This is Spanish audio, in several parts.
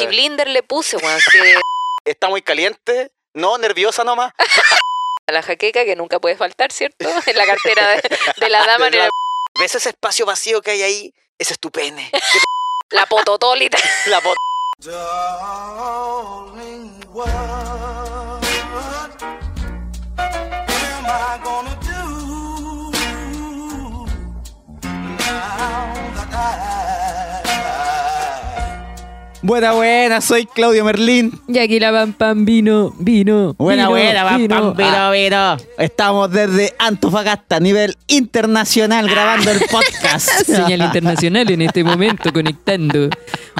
Michi Blinder le puse, weón. que- Está muy caliente. No, nerviosa nomás. a la jaqueca que nunca puede faltar, ¿cierto? En la cartera de, de la dama, De la- la, ¿Ves ese espacio vacío que hay ahí? Ese es tu pene. la pototólita. La bot- Buena, buena, soy Claudio Merlín. Y aquí la pam pam vino, vino. Buena, vino, buena, pam, vino. pam, vino, Ah, vino. Estamos desde Antofagasta, a nivel internacional, grabando el podcast. Señal internacional en este momento, conectando.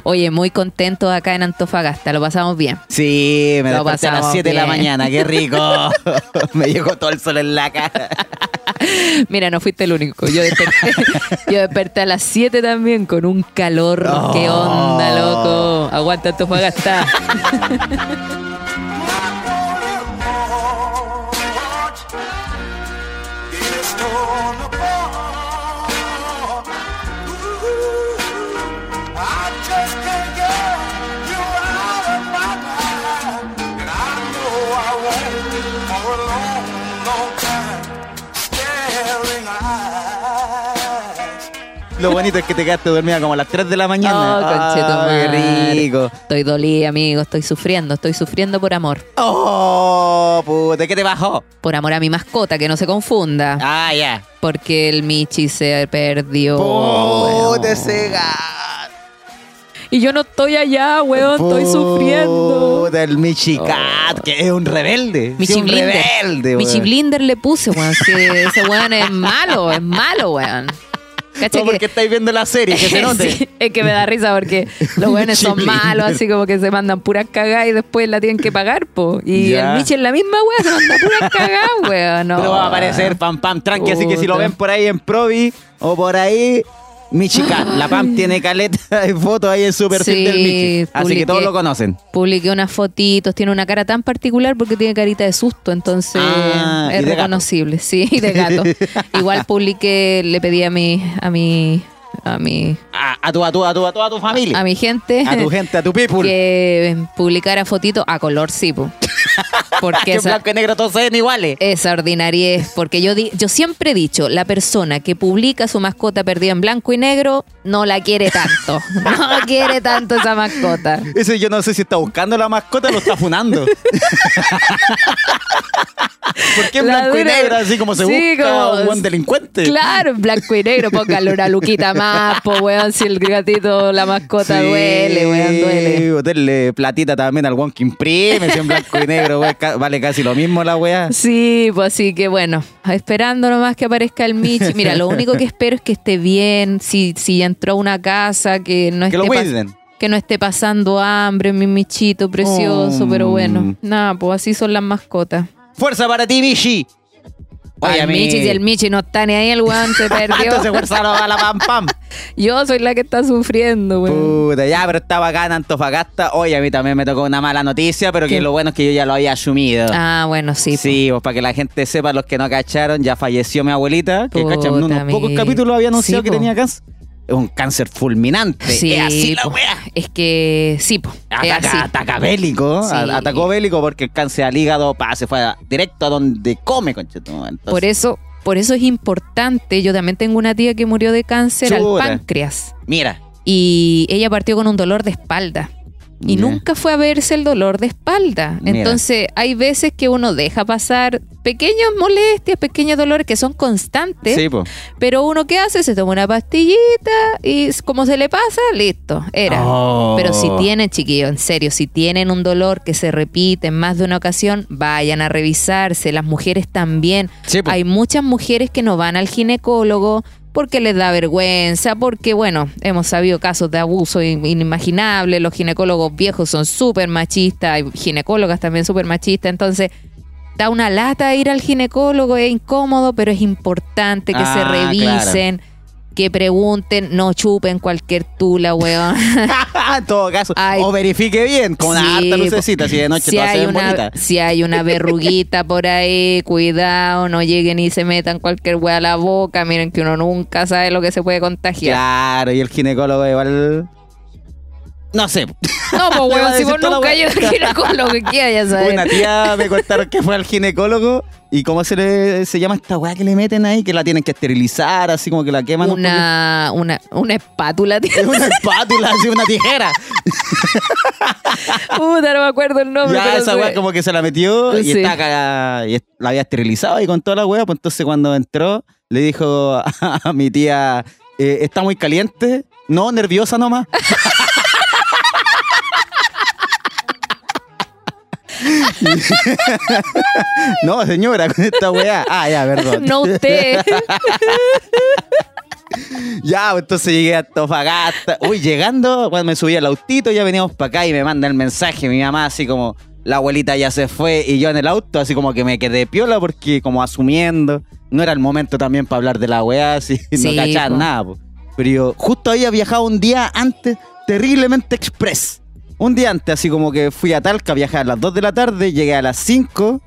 Oye, muy contento acá en Antofagasta, lo pasamos bien. Sí, me Lo desperté a las pasamos 7 de la mañana, qué rico. me llegó todo el sol en la cara. Mira, no fuiste el único. Yo desperté, yo desperté a las 7 también con un calor. ¿Qué onda, loco? Aguanta Antofagasta. Lo bonito es que te quedaste dormida como a las 3 de la mañana. Oh, qué rico. Estoy dolida, amigo. Estoy sufriendo. Estoy sufriendo por amor. Oh, puta, ¿qué te bajó? Por amor a mi mascota, que no se confunda. Ah, ya. Porque el Michi se perdió. Puta, weón. ese gato. Y yo no estoy allá, weón. Estoy sufriendo. Puta, el Michicat, que es un rebelde. Michi Sí, un rebelde, Michi weón. Blinder le puse, weón. Que ese weón es malo, es malo, weón. ¿Cacha No, que- porque estáis viendo la serie, que se note. Sí, es que me da risa porque los weones son malos, así como que se mandan puras cagadas y después la tienen que pagar, po. Y Ya. el Michi en la misma wea se manda puras cagadas, weón. No. Pero va a aparecer pam pam tranqui, así que si lo ven por ahí en Provi o por ahí, Michicat. La Pam tiene caleta de fotos ahí en su perfil Sí, del Michi. Así publiqué. que todos lo conocen. Publiqué unas fotitos, tiene una cara tan particular porque tiene carita de susto, entonces Ah, es gato. reconocible, sí, y de gato. Igual publiqué, le pedí a mi, a mi, a mi, A, a tu, a tu, a tu, a toda tu familia. a mi gente A tu gente, a tu people. que publicara fotitos a color, sí, po. porque que esa, blanco y negro todos se ven iguales. esa ordinariez, porque yo di- yo siempre he dicho, la persona que publica su mascota perdida en blanco y negro no la quiere tanto, no quiere tanto esa mascota. Ese yo no sé si está buscando la mascota o lo está funando. ¿Por qué en La blanco y negro? Así como se Sí, busca como- un buen delincuente. Claro, en blanco y negro, póngale una luquita más, po, weón, si el gatito, la mascota Sí, duele, weón, duele. Botarle platita también al one que imprime, si en blanco y negro, weón, vale casi lo mismo la weá. Sí, pues así que bueno, esperando nomás que aparezca el Michi. Mira, lo único que espero es que esté bien, si, si entró a una casa, que no Que esté lo cuiden. que no esté pasando hambre, mi Michito precioso, Mm. pero bueno, nada, pues así son las mascotas. Fuerza para ti, Michi. Al mi- Michi, si el Michi no está ni ahí, el weón se perdió. Entonces a la pam pam. Yo soy la que está sufriendo, weón. Puta, ya, pero estaba acá en Antofagasta. Oye, a mí también me tocó una mala noticia, pero que lo bueno es que yo ya lo había asumido. Ah, bueno, sí. Sí, pues para que la gente sepa, los que no cacharon, ya falleció mi abuelita, que Puta, cachan, en unos pocos capítulos había anunciado Sí, que po. tenía cáncer. Es un cáncer fulminante. Sí, es así la wea. Es que sí, po. es así. Ataca, ataca bélico, Sí. a- atacó bélico porque el cáncer al hígado pa, se fue a- directo a donde come, conchetum. Entonces, Por eso, por eso es importante. Yo también tengo una tía que murió de cáncer al páncreas. Mira, Y ella partió con un dolor de espalda. Y nunca fue a verse el dolor de espalda. Mira. Entonces, hay veces que uno deja pasar pequeñas molestias, pequeños dolores que son constantes. sí. Pero uno que hace, se toma una pastillita y como se le pasa, listo, era. Oh. Pero si tienen, chiquillos, en serio, si tienen un dolor que se repite en más de una ocasión, vayan a revisarse. Las mujeres también. Sí. Hay muchas mujeres que no van al ginecólogo porque les da vergüenza, porque bueno, hemos sabido casos de abuso in- inimaginables, los ginecólogos viejos son súper machistas, hay ginecólogas también súper machistas, entonces da una lata ir al ginecólogo, es incómodo, pero es importante que se Ah, revisen, que pregunten, no chupen cualquier tula, weón. en todo caso, Ay. o verifique bien, con una Sí, harta lucecita, si de noche si todas se hay ven una, bonitas. Si hay una verruguita por ahí, cuidado, no lleguen y se metan cualquier weá a la boca. Miren que uno nunca sabe lo que se puede contagiar. Claro, y el ginecólogo igual No sé. No, pues weón, si vos nunca hayas al ginecólogo, ¿qué hay a saber? Una tía me contaron que fue al ginecólogo y cómo se le se llama esta weá que le meten ahí, que la tienen que esterilizar, así como que la queman. un Una, una, una espátula, tío. Es una espátula, así una tijera. Puta, no me acuerdo el nombre. ya pero esa weá como que se la metió y, Sí. está cagada, y la había esterilizado y con toda la weá, pues entonces cuando entró le dijo a, a mi tía, eh, está muy caliente, no, nerviosa nomás. no, señora, con esta weá. Ah, ya, perdón. No usted. Ya, entonces llegué a Antofagasta. Uy, llegando, cuando me subí al autito, ya veníamos para acá y me manda el mensaje mi mamá así como, la abuelita ya se fue y yo en el auto así como que me quedé piola porque como asumiendo, no era el momento también para hablar de la weá, así Sí, no cachaban po. nada. po. Pero yo justo había viajado un día antes, terriblemente express. Un día antes, así como que fui a Talca, viajé a las 2 de la tarde, llegué a las 5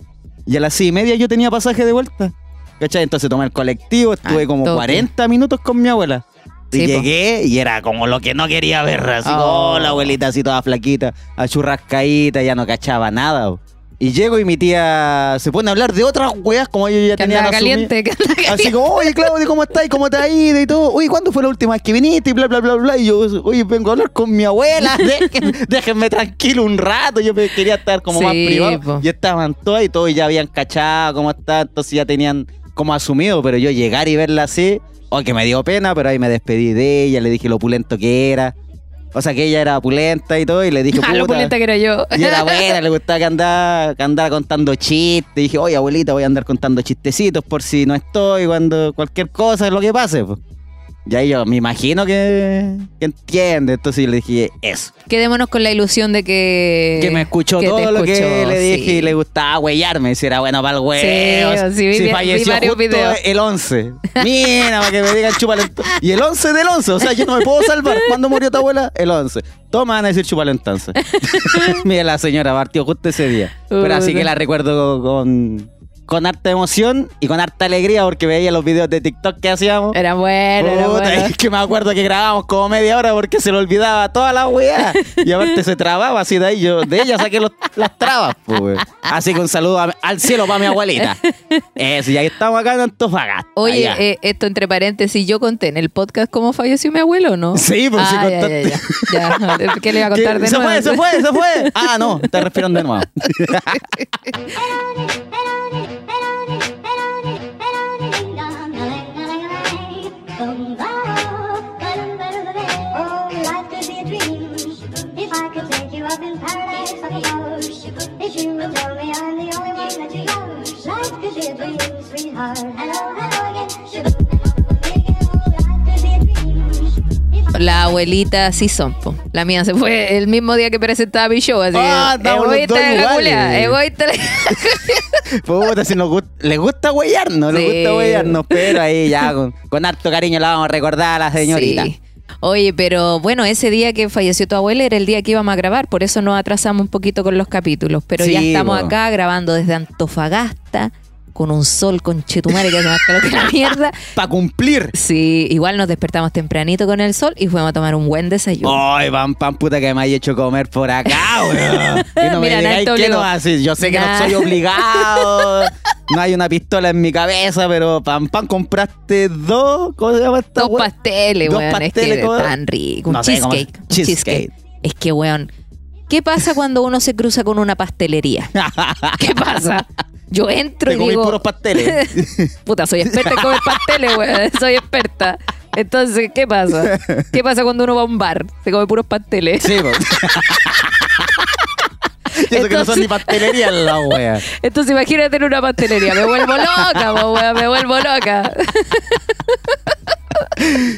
y a las 6 y media yo tenía pasaje de vuelta. ¿Cachai? Entonces tomé el colectivo, estuve como toque. 40 minutos con mi abuela. Y Sí, po. llegué y era como lo que no quería ver, así como Oh. oh, la abuelita así toda flaquita, achurrascaíta, ya no cachaba nada. po. Y llego y mi tía se pone a hablar de otras weas como yo ya Que tenía andaba caliente, que andaba Así caliente. como, oye Claudio, ¿cómo estás? ¿Cómo te ha ido? Y todo. Oye, ¿cuándo fue la última vez que viniste? Y bla, bla, bla, bla. Y yo, oye, vengo a hablar con mi abuela. Déjenme tranquilo un rato. Yo quería estar como más privado. po. Y estaban todas y todos ya habían cachado cómo está. Entonces ya tenían como asumido. Pero yo llegar y verla así, oh, que me dio pena, pero ahí me despedí de ella. Le dije lo opulento que era. O sea, que ella era opulenta y todo. Y le dije, Ah, lo puta, opulenta que era yo. y era buena, le gustaba que andara, que andara contando chistes. Y dije, oye, abuelita, voy a andar contando chistecitos por si no estoy, cuando cualquier cosa es lo que pase. pues. Y ahí yo me imagino que, que entiende. Entonces yo le dije eso. Quedémonos con la ilusión de que. Que me escuchó que todo lo que le dije sí. y le gustaba huellarme. Si era bueno para el huevo. Sí, sí, vi- vi falleció justo el 11. Mira, para que me digan chúpale. en- Y el 11 del 11. O sea, yo no me puedo salvar. ¿Cuándo murió tu abuela? El 11. Toma, van a decir chúpale entonces. Mira, la señora partió justo ese día. Pero así que la recuerdo con, con harta emoción y con harta alegría porque veía los videos de TikTok que hacíamos. Era bueno, era Puta, bueno. es que me acuerdo que grabábamos como media hora porque se le olvidaba toda la weá. Y aparte se trababa así de ahí. Yo de ella saqué los- las trabas, pues. Así que un saludo a- al cielo para mi abuelita. Eso, y ahí estamos acá en Antofagasta. Oye, eh, esto entre paréntesis, ¿yo conté en el podcast cómo falleció mi abuelo o no? Sí, pues, sí ah, ya, contaste. ya, ya. Ya, ¿Qué le iba a contar de se nuevo? fue, se fue, se fue. Ah, no, te respirando de nuevo. yacht. If you would tell me I'm the only one that you love, life could be a dream, sweetheart. Hello, hello again. Sugar, life could be a dream. If I La abuelita sí son, po. La mía se fue el mismo día que presentaba mi show, así Ah, que egoísta de la iguales. culia, egoísta de la- Puta, si nos gusta, le gusta huellarnos, le Sí. gusta huellarnos, pero ahí ya con, con harto cariño la vamos a recordar a la señorita. Sí. Oye, pero bueno, ese día que falleció tu abuela era el día que íbamos a grabar, por eso nos atrasamos un poquito con los capítulos. Pero ya estamos acá grabando desde Antofagasta, con un sol con chetumare que hace más calor que la mierda. Para cumplir. Sí, igual nos despertamos tempranito con el sol y fuimos a tomar un buen desayuno. Ay, pam, pam, puta que me hay hecho comer por acá, weón. Y no Mira, me digáis que no así. Yo sé que Nah. no soy obligado. No hay una pistola en mi cabeza, pero pam, pam, compraste dos. ¿Cómo se llama esta Dos weá? pasteles, Dos weón. pasteles, es que tan rico. Un No sé cómo- cheesecake. un cheesecake. Es que, weón, ¿qué pasa cuando uno se cruza con una pastelería? ¿Qué pasa? Yo entro Te y comí digo... puros pasteles. Puta, soy experta en comer pasteles, weón. Soy experta. Entonces, ¿qué pasa? ¿Qué pasa cuando uno va a un bar? Se come puros pasteles. Sí, pues. Y eso que no son ni pastelería la wea. Entonces, imagínate en una pastelería. Me vuelvo loca, po. Me vuelvo loca.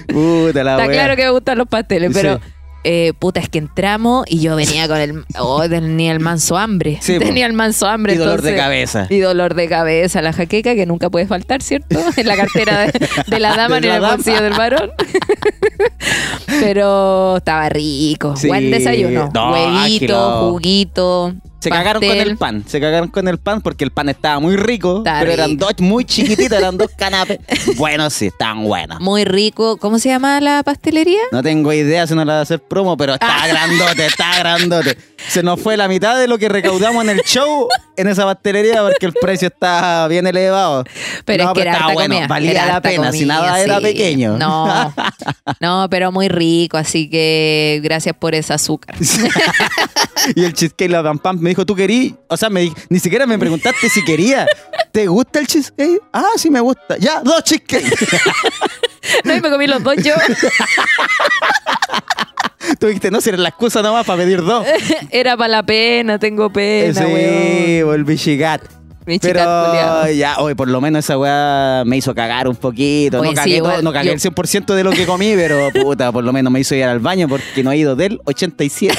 Puta la Está wea. claro que me gustan los pasteles, pero... Sí. Eh, puta, es que entramos y yo venía con el... Oh, tenía el manso hambre. Sí, po. tenía el manso hambre. Y dolor de cabeza. Y dolor de cabeza. La jaqueca que nunca puede faltar, ¿cierto? En la cartera de, de la dama ni en la el bolsillo del varón. pero estaba rico. Sí. Buen desayuno. No, Huevito, ágilo. juguito. Se cagaron con el pan, se cagaron con el pan porque el pan estaba muy rico, Está pero eran dos muy chiquititos, eran dos canapés. Bueno, sí, estaban buenos. Muy rico. ¿Cómo se llama la pastelería? No tengo idea si no la va a hacer promo, pero Ah. está grandote, está grandote. Se nos fue la mitad de lo que recaudamos en el show en esa pastelería porque el precio está bien elevado. Pero No, es que era harta bueno, comida. valía era la pena, si nada era pequeño. No, no, pero muy rico, así que gracias por ese azúcar. y el cheesecake, la pam pam, me dijo, ¿tú querí? O sea, me di- ni siquiera me preguntaste si quería. ¿Te gusta el cheesecake? Ah, sí me gusta. Ya, dos cheesecake. No, y me comí los dos yo. Tú dijiste, no, si era la excusa nomás para pedir dos. Era para la pena, tengo pena, sí, weón. el bichigat. Pero ya, hoy por lo menos esa weá me hizo cagar un poquito. Oye, no sí, cagué, todo- igual, no cagué yo- el 100% de lo que comí, pero puta, por lo menos me hizo ir al baño porque no he ido del 87.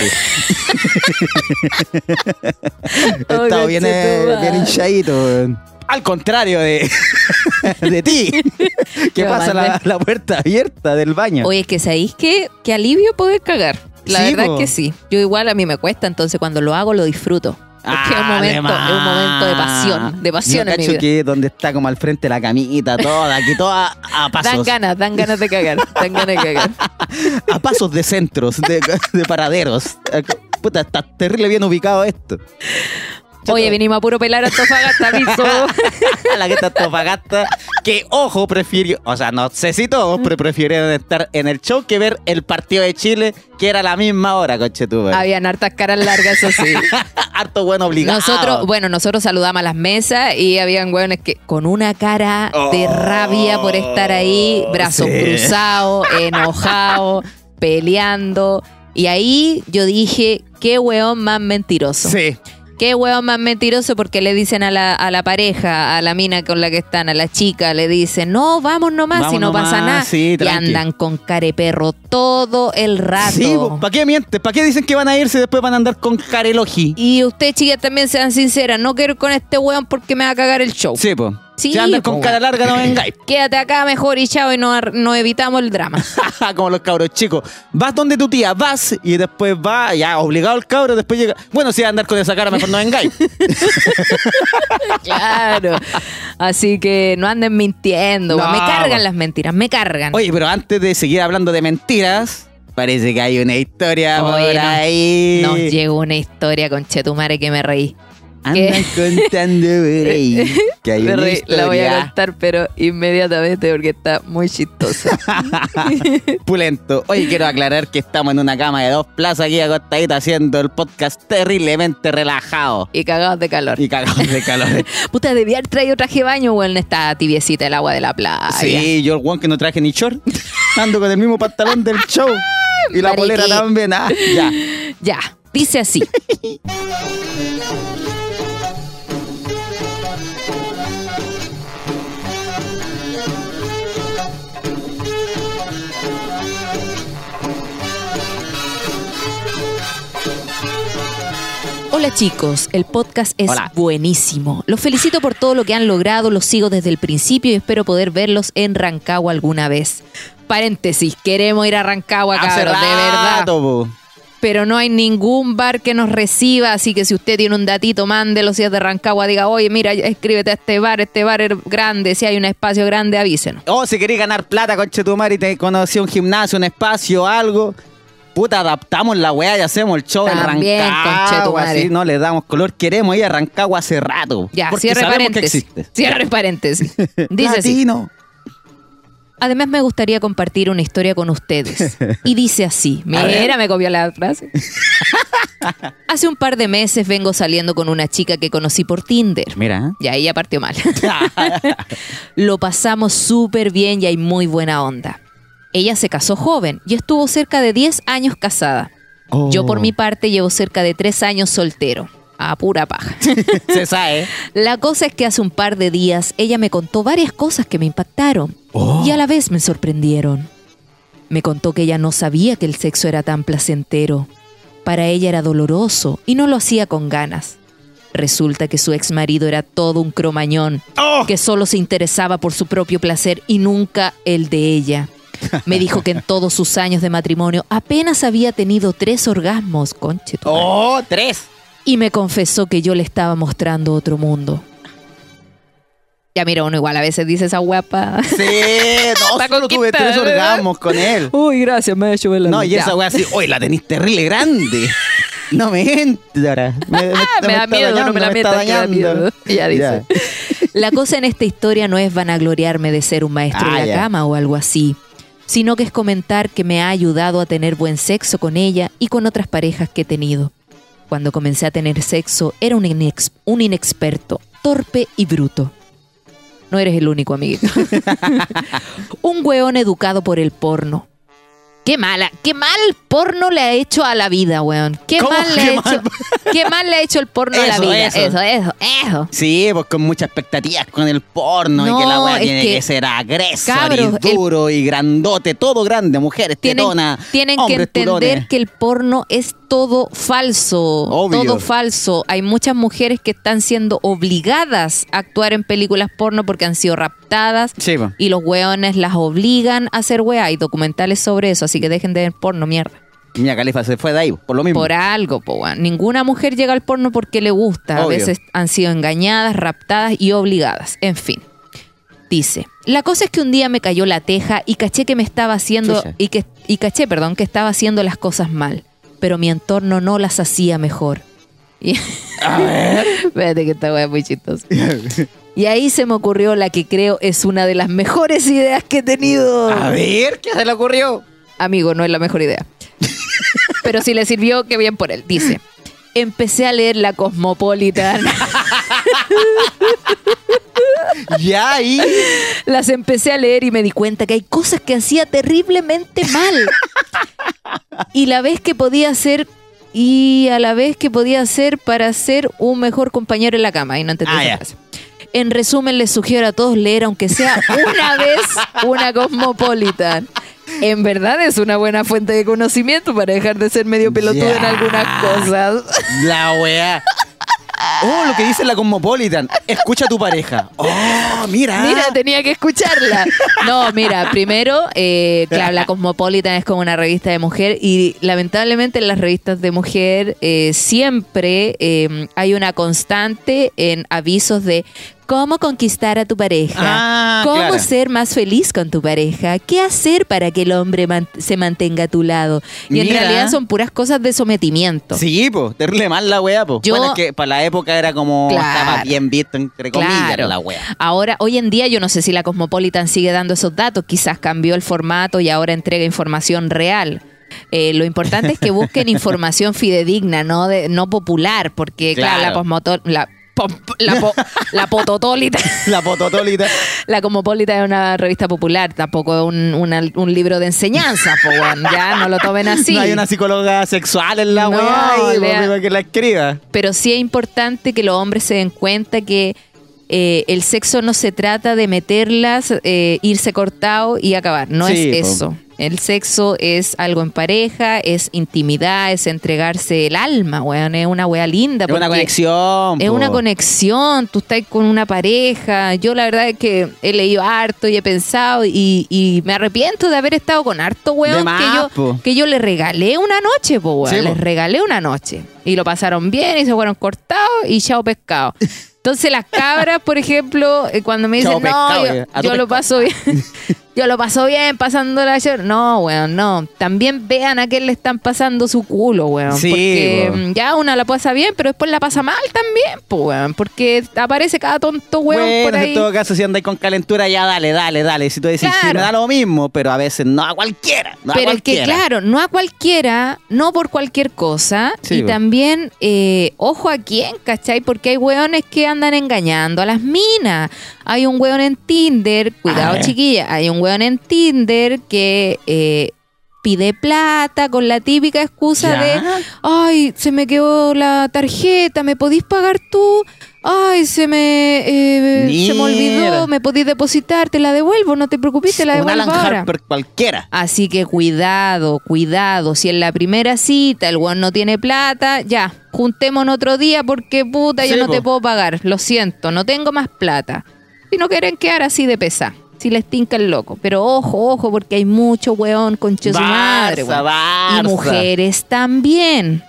He estado bien, eh, bien hinchadito. weón. Al contrario de, de ti, que Qué pasa la, la puerta abierta del baño. Oye, es que sabéis que qué alivio poder cagar. La Sí, verdad po. es que sí. Yo igual a mí me cuesta, entonces cuando lo hago lo disfruto. Porque es un Ah, momento, además. es un momento de pasión, de pasión Yo en mi cacho vida. que donde está como al frente la camita, toda, aquí toda a pasos. Dan ganas, dan ganas de cagar, dan ganas de cagar. a pasos de centros, de, de paraderos. Puta, está terrible bien ubicado esto. Oye, venimos a puro pelar a Antofagasta, aviso. la que está Antofagasta, que ojo, prefirió, o sea, no sé si todos, pero prefirieron estar en el show que ver el partido de Chile, que era a la misma hora, coche tú. Habían hartas caras largas, eso sí. Harto bueno obligado. Nosotros, bueno, nosotros saludamos a las mesas y habían hueones que con una cara de Oh, rabia por estar ahí, brazos sí. cruzados, enojados, peleando. Y ahí yo dije, qué hueón más mentiroso. Sí. Qué hueón más mentiroso porque le dicen a la, a la pareja, a la mina con la que están, a la chica, le dicen, no, vamos nomás, Vamos si no pasa nada. sí, y andan con careperro todo el rato. Sí, ¿para qué mientes? ¿Para qué dicen que van a irse y después van a andar con carelogi? Y ustedes, chicas, también sean sinceras. No quiero ir con este weón porque me va a cagar el show. Sí, pues. Sí, si andan po, con cara larga, no vengáis. Quédate acá mejor y chao y no, no evitamos el drama. Como los cabros chicos. Vas donde tu tía, vas y después va, ya obligado el cabro, después llega. Bueno, si vas a andar con esa cara, mejor no vengáis. claro. Así que no anden mintiendo. me cargan las mentiras, me cargan. Oye, pero antes de seguir hablando de mentiras, parece que hay una historia Oye, por no- ahí. Nos llegó una historia con Chetumare que me reí. Andan contando que hay una reí. La voy a contar, pero inmediatamente porque está muy chistosa. pulento. Oye, quiero aclarar que estamos en una cama de dos plazas aquí acostadita haciendo el podcast terriblemente relajado. y cagados de calor. Y cagados de calor. Puta, debía haber traído traje de baño, weón. Está tibiecita el agua de la playa. Sí, yo el one que no traje ni short. Ando con el mismo pantalón del show. Y la Mariqui. polera también. Ah, ya. Ya, dice así. Hola chicos, el podcast es Hola. buenísimo. Los felicito por todo lo que han logrado, los sigo desde el principio y espero poder verlos en Rancagua alguna vez. Paréntesis, queremos ir a Rancagua, cabros, de verdad rato, po. pero no hay ningún bar que nos reciba, así que si usted tiene un datito, mándelo si es de Rancagua, diga, oye, mira, escríbete a este bar, este bar es grande, si hay un espacio grande, avísenos. Oh, si querés ganar plata, conche tu madre, y te conocí un gimnasio, un espacio, algo. Puta, adaptamos la weá y hacemos el show También, en Rancagua. Así no le damos color. Queremos ir a Rancagua hace rato. Ya, cierre paréntesis. Cierre paréntesis. Dice así. Latino. Además me gustaría compartir una historia con ustedes. Y dice así, mira, me copió la frase. Hace un par de meses vengo saliendo con una chica que conocí por Tinder. Mira. Y ahí ya partió mal. Lo pasamos súper bien y hay muy buena onda. Ella se casó joven y estuvo cerca de 10 años casada. Oh. Yo por mi parte llevo cerca de 3 años soltero. A pura paja. Se sabe. La cosa es que hace un par de días ella me contó varias cosas que me impactaron Oh. y a la vez me sorprendieron. Me contó que ella no sabía que el sexo era tan placentero. Para ella era doloroso y no lo hacía con ganas. Resulta que su ex marido era todo un cromañón, Oh. que solo se interesaba por su propio placer y nunca el de ella. Me dijo que en todos sus años de matrimonio apenas había tenido tres orgasmos, conche. Oh, tres. y me confesó que yo le estaba mostrando otro mundo. Ya mira, uno igual a veces dice esa guapa. Sí, no, solo tuve tres orgasmos con él. Uy, gracias, me ha hecho ver la No, y esa weá así, uy, la tenís terrible grande. No me entra. Me, me- Ah, me da miedo, no me la está metas, que da dañando. miedo. Ya dice. La cosa en esta historia no es vanagloriarme de ser un maestro Ah, en la ya. cama o algo así, sino que es comentar que me ha ayudado a tener buen sexo con ella y con otras parejas que he tenido. Cuando comencé a tener sexo era un, inex- un inexperto, torpe y bruto. No eres el único, amiguito. un weón educado por el porno. Qué mala, qué mal porno le ha hecho a la vida, weón. Qué ¿Cómo mal le ha hecho. Qué mal le ha hecho el porno a la vida. eso. Eso, eso, eso. Sí, pues con muchas expectativas con el porno y que la weá tiene que- que, ser agresa y duro y grandote, todo grande, mujeres Tienen, tienen que entender turones. que el porno es todo falso. Obvio. Todo falso. Hay muchas mujeres que están siendo obligadas a actuar en películas porno porque han sido raptadas. Sí. Y los weones las obligan a hacer weá. Hay documentales sobre eso, así que dejen de ver porno, mierda. Mia Califa se fue de ahí, por lo mismo. Por algo, po, weón. Ninguna mujer llega al porno porque le gusta. A veces han sido engañadas, raptadas y obligadas. En fin. Dice, la cosa es que un día me cayó la teja y caché que me estaba haciendo Chucha. y que y caché, perdón, que estaba haciendo las cosas mal, pero mi entorno no las hacía mejor. Y A ver. Espérate que esta weá es muy chistosa. Y ahí se me ocurrió la que creo es una de las mejores ideas que he tenido. A ver, ¿qué se le ocurrió? Amigo, no es la mejor idea. Pero si le sirvió, qué bien por él. Dice, empecé a leer La Cosmopolitan. Ya ahí. Las empecé a leer y me di cuenta que hay cosas que hacía terriblemente mal. Y la vez que podía hacer... Y a la vez que podía hacer para ser un mejor compañero en la cama. Y no entendí Ah, esa ya. frase. En resumen, les sugiero a todos leer, aunque sea una vez, una Cosmopolitan. En verdad es una buena fuente de conocimiento para dejar de ser medio pelotudo en Ya. algunas cosas. La weá. Oh, lo que dice la Cosmopolitan. Escucha a tu pareja. Oh, mira. Mira, tenía que escucharla. No, mira, primero, eh, claro, la Cosmopolitan es como una revista de mujer y lamentablemente en las revistas de mujer eh, siempre eh, hay una constante en avisos de cómo conquistar a tu pareja, Ah, cómo claro. ser más feliz con tu pareja, qué hacer para que el hombre man- se mantenga a tu lado. Y en realidad son puras cosas de sometimiento. Sí, po, terrible mal la weá, po. Yo- bueno, es que para la época era como Claro. estaba bien visto, entre comillas, Claro. la weá. Ahora, hoy en día yo no sé si la Cosmopolitan sigue dando esos datos, quizás cambió el formato y ahora entrega información real. Eh, lo importante es que busquen información fidedigna, no de, no popular, porque claro, Claro. la la, po- la Pototólita, La pototólita. la Cosmopolitan es una revista popular, tampoco es un, una- un libro de enseñanza, po, ya no lo tomen así. No hay una psicóloga sexual en la No, weá y que la escriba. pero sí es importante que los hombres se den cuenta que eh, el sexo no se trata de meterlas, eh, irse cortado y acabar. No Sí, es po. eso. El sexo es algo en pareja, es intimidad, es entregarse el alma, weón. Es una wea linda. Es una conexión. Es po. una conexión, tú estás con una pareja. Yo la verdad es que he leído harto y he pensado y, y me arrepiento de haber estado con harto weón más, que yo, po. que yo le regalé una noche, po, weón. Sí. Les regalé una noche. Y lo pasaron bien y se fueron cortados y chao pescado. Entonces las cabras, por ejemplo, eh, cuando me dicen, Chao no, pescado, yo, eh, yo lo pescado". paso bien, yo lo paso bien pasándola ayer. No, weón, no. También vean a quién le están pasando su culo, weón. Sí, porque po. mm, ya una la pasa bien, pero después la pasa mal también, pues, weón. Porque aparece cada tonto weón Bueno, por ahí. en todo caso, si andáis con calentura, ya dale, dale, dale. Si tú decís, sí, Claro. me da lo mismo, pero a veces no a cualquiera. No a Pero es que, claro, no a cualquiera, no por cualquier cosa. Sí, y también, eh, ojo a quién, ¿cachai? Porque hay weones que andan engañando a las minas. Hay un weón en Tinder, cuidado ver. chiquilla, hay un weón en Tinder que eh, pide plata con la típica excusa Ya. de, ay, se me quedó la tarjeta, ¿me podís pagar tú? Ay, se me, eh, se me olvidó, me podís depositar, te la devuelvo, no te preocupes, te la devuelvo Alan ahora. Harper cualquiera. Así que cuidado, cuidado. Si en la primera cita el weón no tiene plata, ya, juntémonos otro día porque puta, yo no te puedo pagar. Lo siento, no tengo más plata. Si no quieren quedar así de pesa, si les tinca el loco. Pero ojo, ojo, porque hay mucho weón conche su madre, Barça. Y mujeres también.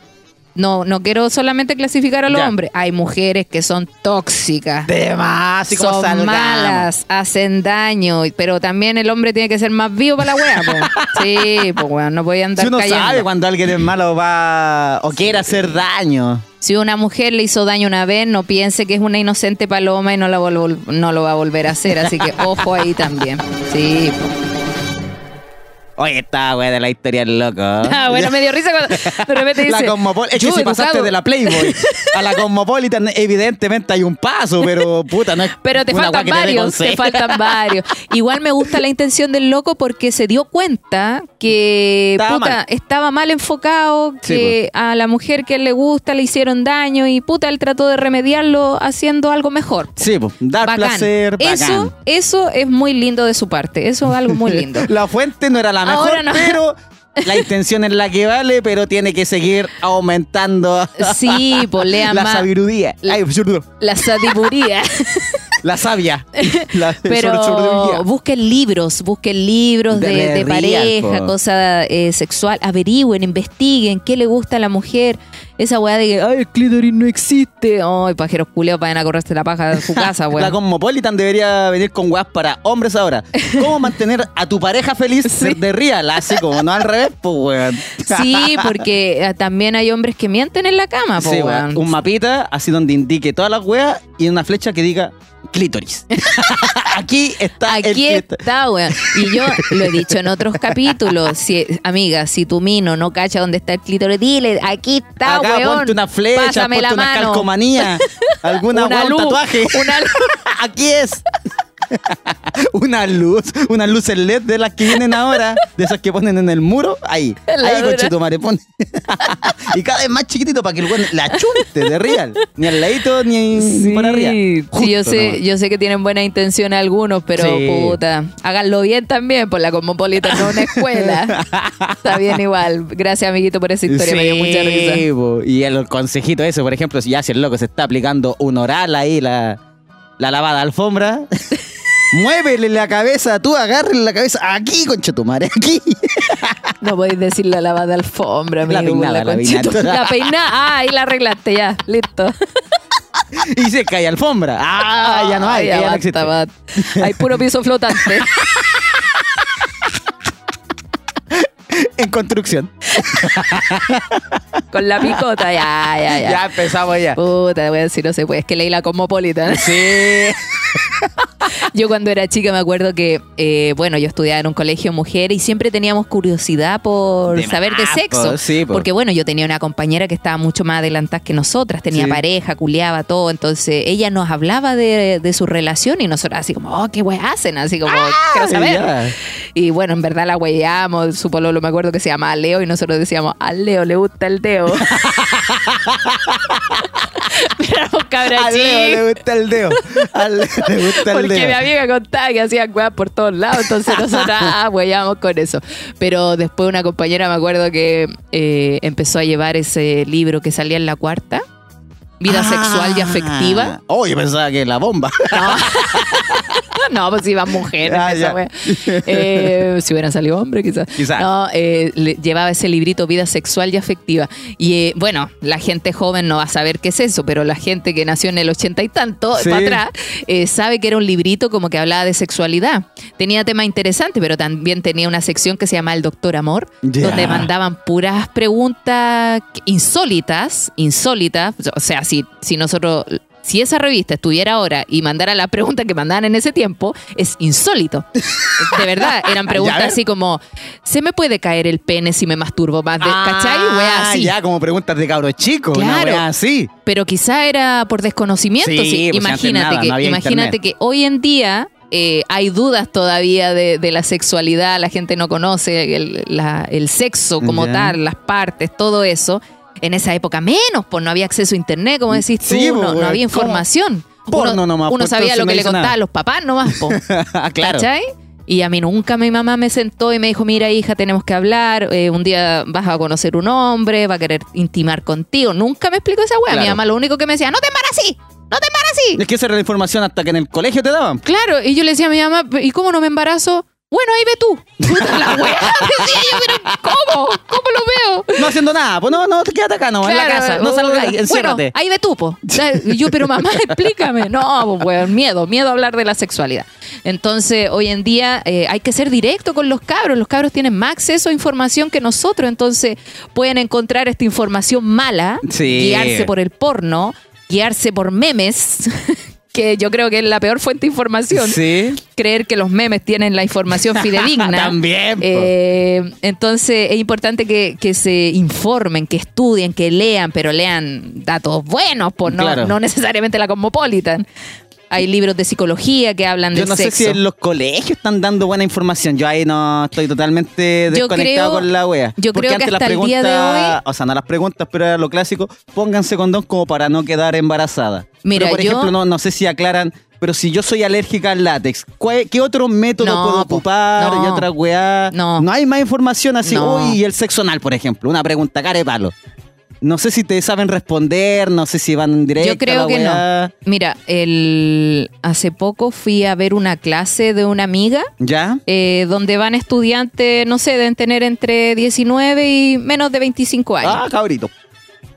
No, no quiero solamente clasificar a los Ya. hombres. Hay mujeres que son tóxicas. De más, son salgamos. malas, hacen daño, pero también el hombre tiene que ser más vivo para la wea, po. Sí, pues weón, no voy a andar Si uno cayendo. sabe cuando alguien es malo va o quiere hacer daño. Si una mujer le hizo daño una vez, no piense que es una inocente paloma y no, la no lo va a volver a hacer. Así que ojo ahí también. Sí. po. Oye, esta wea de la historia es loco. Ah, bueno, me dio risa cuando de repente dice... La Cosmopol- es que "Yo, si pasaste educado". de la Playboy a la Cosmopolitan, evidentemente hay un paso, pero puta, no es Pero te una faltan te varios, te faltan varios. Igual me gusta la intención del loco porque se dio cuenta que Estaba puta, mal. estaba mal enfocado, Sí, que a la mujer que le gusta le hicieron daño y puta, él trató de remediarlo haciendo algo mejor. Sí, pues, dar Bacán. placer, bacán. Eso, eso es muy lindo de su parte. Eso es algo muy lindo. La fuente no era la mejor, Ahora no. pero la intención es la que vale, pero tiene que seguir aumentando Sí, pues lea la más sabiduría. La- Ay, absurdo. la sabiduría. La sabia. La Pero busquen libros, busquen libros de, De pareja, po. cosa eh, sexual, averigüen, investiguen qué le gusta a la mujer. Esa weá de que, ay, el clítoris no existe. Ay, pajeros culeos vayan a correrse la paja de su casa, La weón. Cosmopolitan debería venir con weas para hombres ahora. ¿Cómo mantener a tu pareja feliz ser de real? Así como no al revés, pues weón. Sí, porque eh, también hay hombres que mienten en la cama, po, Sí, weón. Un mapita así donde indique todas las weas y una flecha que diga clítoris. Aquí está Aquí está, weón. Y yo lo he dicho en otros capítulos. Si, amiga, si tu mino no cacha dónde está el clítoris, dile, aquí está, Acá weón. ponte una flecha, Pásame ponte la una mano. calcomanía, alguna Una un tatuaje. una luz. Aquí es. Una luz, una luz LED de las que vienen ahora, de esas que ponen en el muro, ahí, La ahí dura. conche tu madre pone. y cada vez más chiquitito para que el la chunte de real, ni al ladito ni, ni por arriba. Sí, yo sé, nomás. yo sé que tienen buena intención algunos, pero Sí. puta, háganlo bien también, por la Cosmopolitan no una escuela. Está bien igual. Gracias, amiguito, por esa historia, me dio mucha risa. Sí. Y el consejito ese, por ejemplo, si ya si el loco se está aplicando un oral ahí, la, la lavada alfombra, muévele la cabeza, tú agárrele la cabeza aquí, concha tu madre, aquí. No podéis decir la lavada de alfombra, La amigo. peinada, la peinada. La peinada, ah, ahí la arreglaste ya, listo. y se cae alfombra. Ah, ya no hay, Ay, ya no existe. basta. Hay puro piso flotante. En construcción. Con la picota, ya, ya, ya. Ya empezamos ya. Puta, voy a decir, no se puede. Es que leí la Cosmopolitan. Sí. Yo cuando era chica me acuerdo que, eh, bueno, yo estudiaba en un colegio mujer y siempre teníamos curiosidad por De saber de más, sexo. po, sí, po. porque bueno, yo tenía una compañera que estaba mucho más adelantada que nosotras, tenía Sí. pareja, culeaba todo, entonces ella nos hablaba de, de su relación y nosotras así como, oh, qué wey hacen, así como, quiero saber. Y bueno, en verdad la weyamos, su pololo me acuerdo que se llama Leo y nosotros decíamos, al Leo le gusta el Deo. Pero éramos cabras Al Leo le gusta el dedo. Leo le gusta el Porque mi dedo. amiga contaba que hacían weas por todos lados, entonces nosotras ah, con eso. Pero después una compañera me acuerdo que eh, empezó a llevar ese libro que salía en la cuarta, Vida Ah. sexual y afectiva. Oh, yo pensaba que la bomba. No, pues iban mujeres. Ah. Eh, si hubieran salido hombres, quizás. Quizás. No, eh, le- llevaba ese librito Vida sexual y afectiva. Y eh, bueno, la gente joven no va a saber qué es eso, pero la gente que nació en el ochenta y tanto, Sí. para atrás, eh, sabe que era un librito como que hablaba de sexualidad. Tenía tema interesante, pero también tenía una sección que se llamaba El Doctor Amor, donde mandaban puras preguntas insólitas, insólitas. O sea, si, si nosotros si esa revista estuviera ahora y mandara la pregunta que mandaban en ese tiempo, es insólito. De verdad, eran preguntas así como, ¿se me puede caer el pene si me masturbo más? De, ¿Cachai? Wea así. Ah, Ya, como preguntas de cabros chicos. Una Claro. wea así. Pero quizá era por desconocimiento. Sí, sí. pues, imagínate nada, que, no imagínate internet. que hoy en día eh, hay dudas todavía de, de la sexualidad, la gente no conoce el, la- el sexo como tal, las partes, todo eso. En esa época menos, pues no había acceso a internet, como decís tú, Sí, no, pues, no había ¿cómo? información. Porno uno nomás, uno pues, sabía lo no que le nada. contaban los papás nomás, po. claro. ¿Cachai? Y a mí nunca mi mamá me sentó y me dijo, mira hija, tenemos que hablar, eh, un día vas a conocer un hombre, va a querer intimar contigo. Nunca me explicó esa weá. Mi Claro. mamá lo único que me decía, no te embarasí, no te embarasí. Es que esa era la información hasta que en el colegio te daban. Claro, y yo le decía a mi mamá, ¿y cómo no me embarazo? Bueno, ahí ve tú. Puta la weá, decía yo, pero ¿cómo? ¿Cómo lo veo? No haciendo nada, pues no, no, quédate acá, no, en la casa, no salgas ahí, bueno, enciérrate. ahí ve tú, po. Yo, pero mamá, explícame. No, pues, weón, miedo, miedo a hablar de la sexualidad. Entonces, hoy en día eh, hay que ser directo con los cabros. Los cabros tienen más acceso a información que nosotros, entonces pueden encontrar esta información mala, Sí. guiarse por el porno, guiarse por memes, que yo creo que es la peor fuente de información Sí. creer que los memes tienen la información fidedigna. También. Eh, entonces es importante que, que se informen, que estudien, que lean, pero lean datos buenos, pues no, Claro. no necesariamente la Cosmopolitan. Hay libros de psicología que hablan Yo del no sé sexo. si en los colegios están dando buena información. Yo ahí no estoy totalmente Yo desconectado creo- con la wea. yo Porque creo que antes las hasta el día de hoy- O sea, no las preguntas, pero era lo clásico. Pónganse condón como para no quedar embarazada. Mira, pero por yo- ejemplo, no, no sé si aclaran. Pero si yo soy alérgica al látex, ¿cuál- ¿qué otro método No, puedo ocupar? No. Y otra weá. No. hay más información así. No. Uy, el sexo anal, por ejemplo. Una pregunta cara de palo. No sé si te saben responder, no sé si van directo. Yo creo que no. Mira, el, hace poco fui a ver una clase de una amiga ¿Ya? eh, donde van estudiantes, no sé, deben tener entre 19 y menos de 25 años. Ah, cabrito.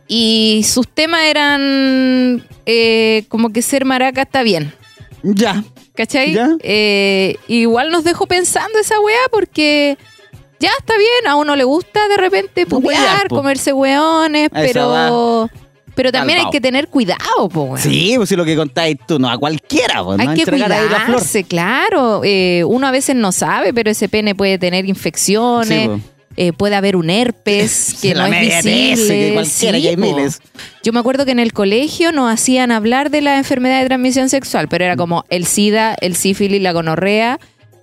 Y sus temas eran eh, como que ser maraca está bien. Ya. ¿Cachai? Ya. Eh, igual nos dejó pensando esa weá porque ya está bien, a uno le gusta de repente putear, po. comerse esa pero pero también hay que tener cuidado, po, weón. Sí, pues si lo que contáis tú, no a cualquiera, pues, Hay no que cuidarse, claro. Eh, uno a veces no sabe, pero ese pene puede tener infecciones, Sí, po. eh, puede haber un herpes que no es visible. Que cualquiera, Sí, y hay po. miles. Yo me acuerdo que en el colegio nos hacían hablar de la enfermedad de transmisión sexual, pero era como el SIDA, el sífilis, la gonorrea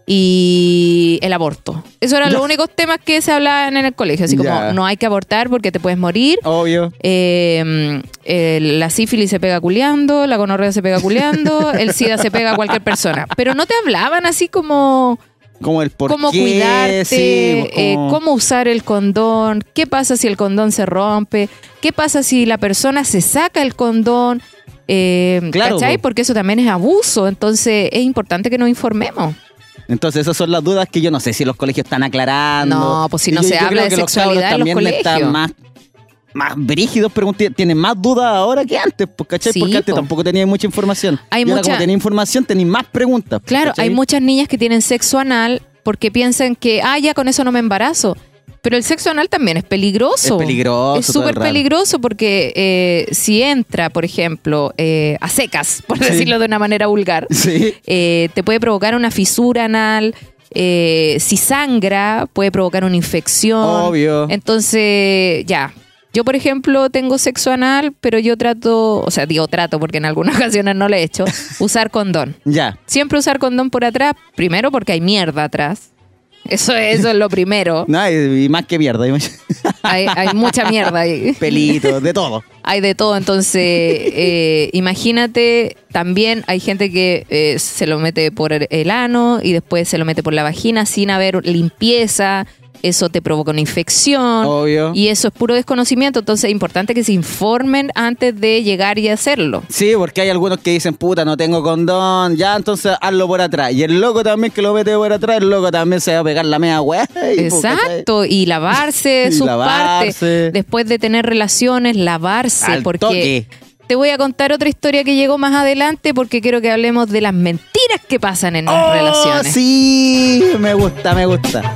y el aborto. Esos eran los únicos temas que se hablaban en el colegio. Así como, Ya. no hay que abortar porque te puedes morir. Obvio. Eh, eh, la sífilis se pega culeando, la gonorrea se pega culeando, el SIDA se pega a cualquier persona. Pero no te hablaban así como Como el por cómo qué, cuidarte, sí, pues, eh, como- cómo usar el condón, qué pasa si el condón se rompe, qué pasa si la persona se saca el condón, eh, Claro, ¿cachai? po. Porque eso también es abuso, entonces es importante que nos informemos. Entonces esas son las dudas que yo no sé si los colegios están aclarando. No, pues si no yo- se yo habla de que los sexualidad cabros en los también están colegios. más más brígidos, pregunté, tienen más dudas ahora que antes, pues, ¿cachai? Sí, Porque antes po. tampoco tenía mucha información. Hay y ahora mucha- como tenía información, tenéis más preguntas. pues, Claro, ¿cachai? hay muchas niñas que tienen sexo anal porque piensan que, ah, ya con eso no me embarazo. Pero el sexo anal también es peligroso. Es peligroso, Es súper peligroso porque eh, si entra, por ejemplo, eh, a secas, por Sí. decirlo de una manera vulgar, Sí. eh, te puede provocar una fisura anal. si sangra, puede provocar una infección. Obvio. Entonces, ya. Yo, por ejemplo, tengo sexo anal, pero yo trato, o sea, digo trato porque en algunas ocasiones no lo he hecho, usar condón. Ya. Siempre usar condón por atrás, primero porque hay mierda atrás. Eso, eso es lo primero. No, y, más que mierda. hay mucha- Hay, hay mucha mierda ahí. Pelitos, de todo. Hay de todo, entonces eh, imagínate, también hay gente que eh, se lo mete por el ano y después se lo mete por la vagina sin haber limpieza, eso te provoca una infección Obvio. y eso es puro desconocimiento, entonces es importante que se informen antes de llegar y hacerlo. Sí, porque hay algunos que dicen, puta, no tengo condón, ya, entonces hazlo por atrás. Y el loco también que lo mete por atrás, el loco también se va a pegar la media weá. Exacto, y lavarse sus lavarse. partes. Después de tener relaciones, lavarse. Al porque toque. te voy a contar otra historia que llegó más adelante porque quiero que hablemos de las mentiras que pasan en las Oh, relaciones. sí, me gusta, me gusta.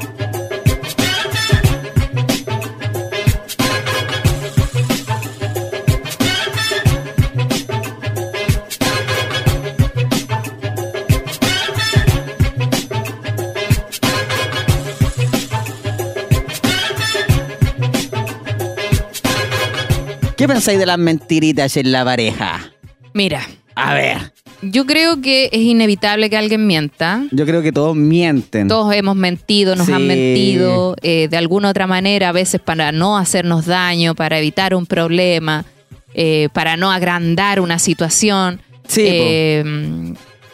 ¿Qué pensáis de las mentiritas en la pareja? Mira, A ver, yo creo que es inevitable que alguien mienta. yo creo que todos mienten. Todos hemos mentido, nos Sí. han mentido eh, de alguna otra manera, a veces para no hacernos daño, para evitar un problema, eh, para no agrandar una situación. Sí. Eh,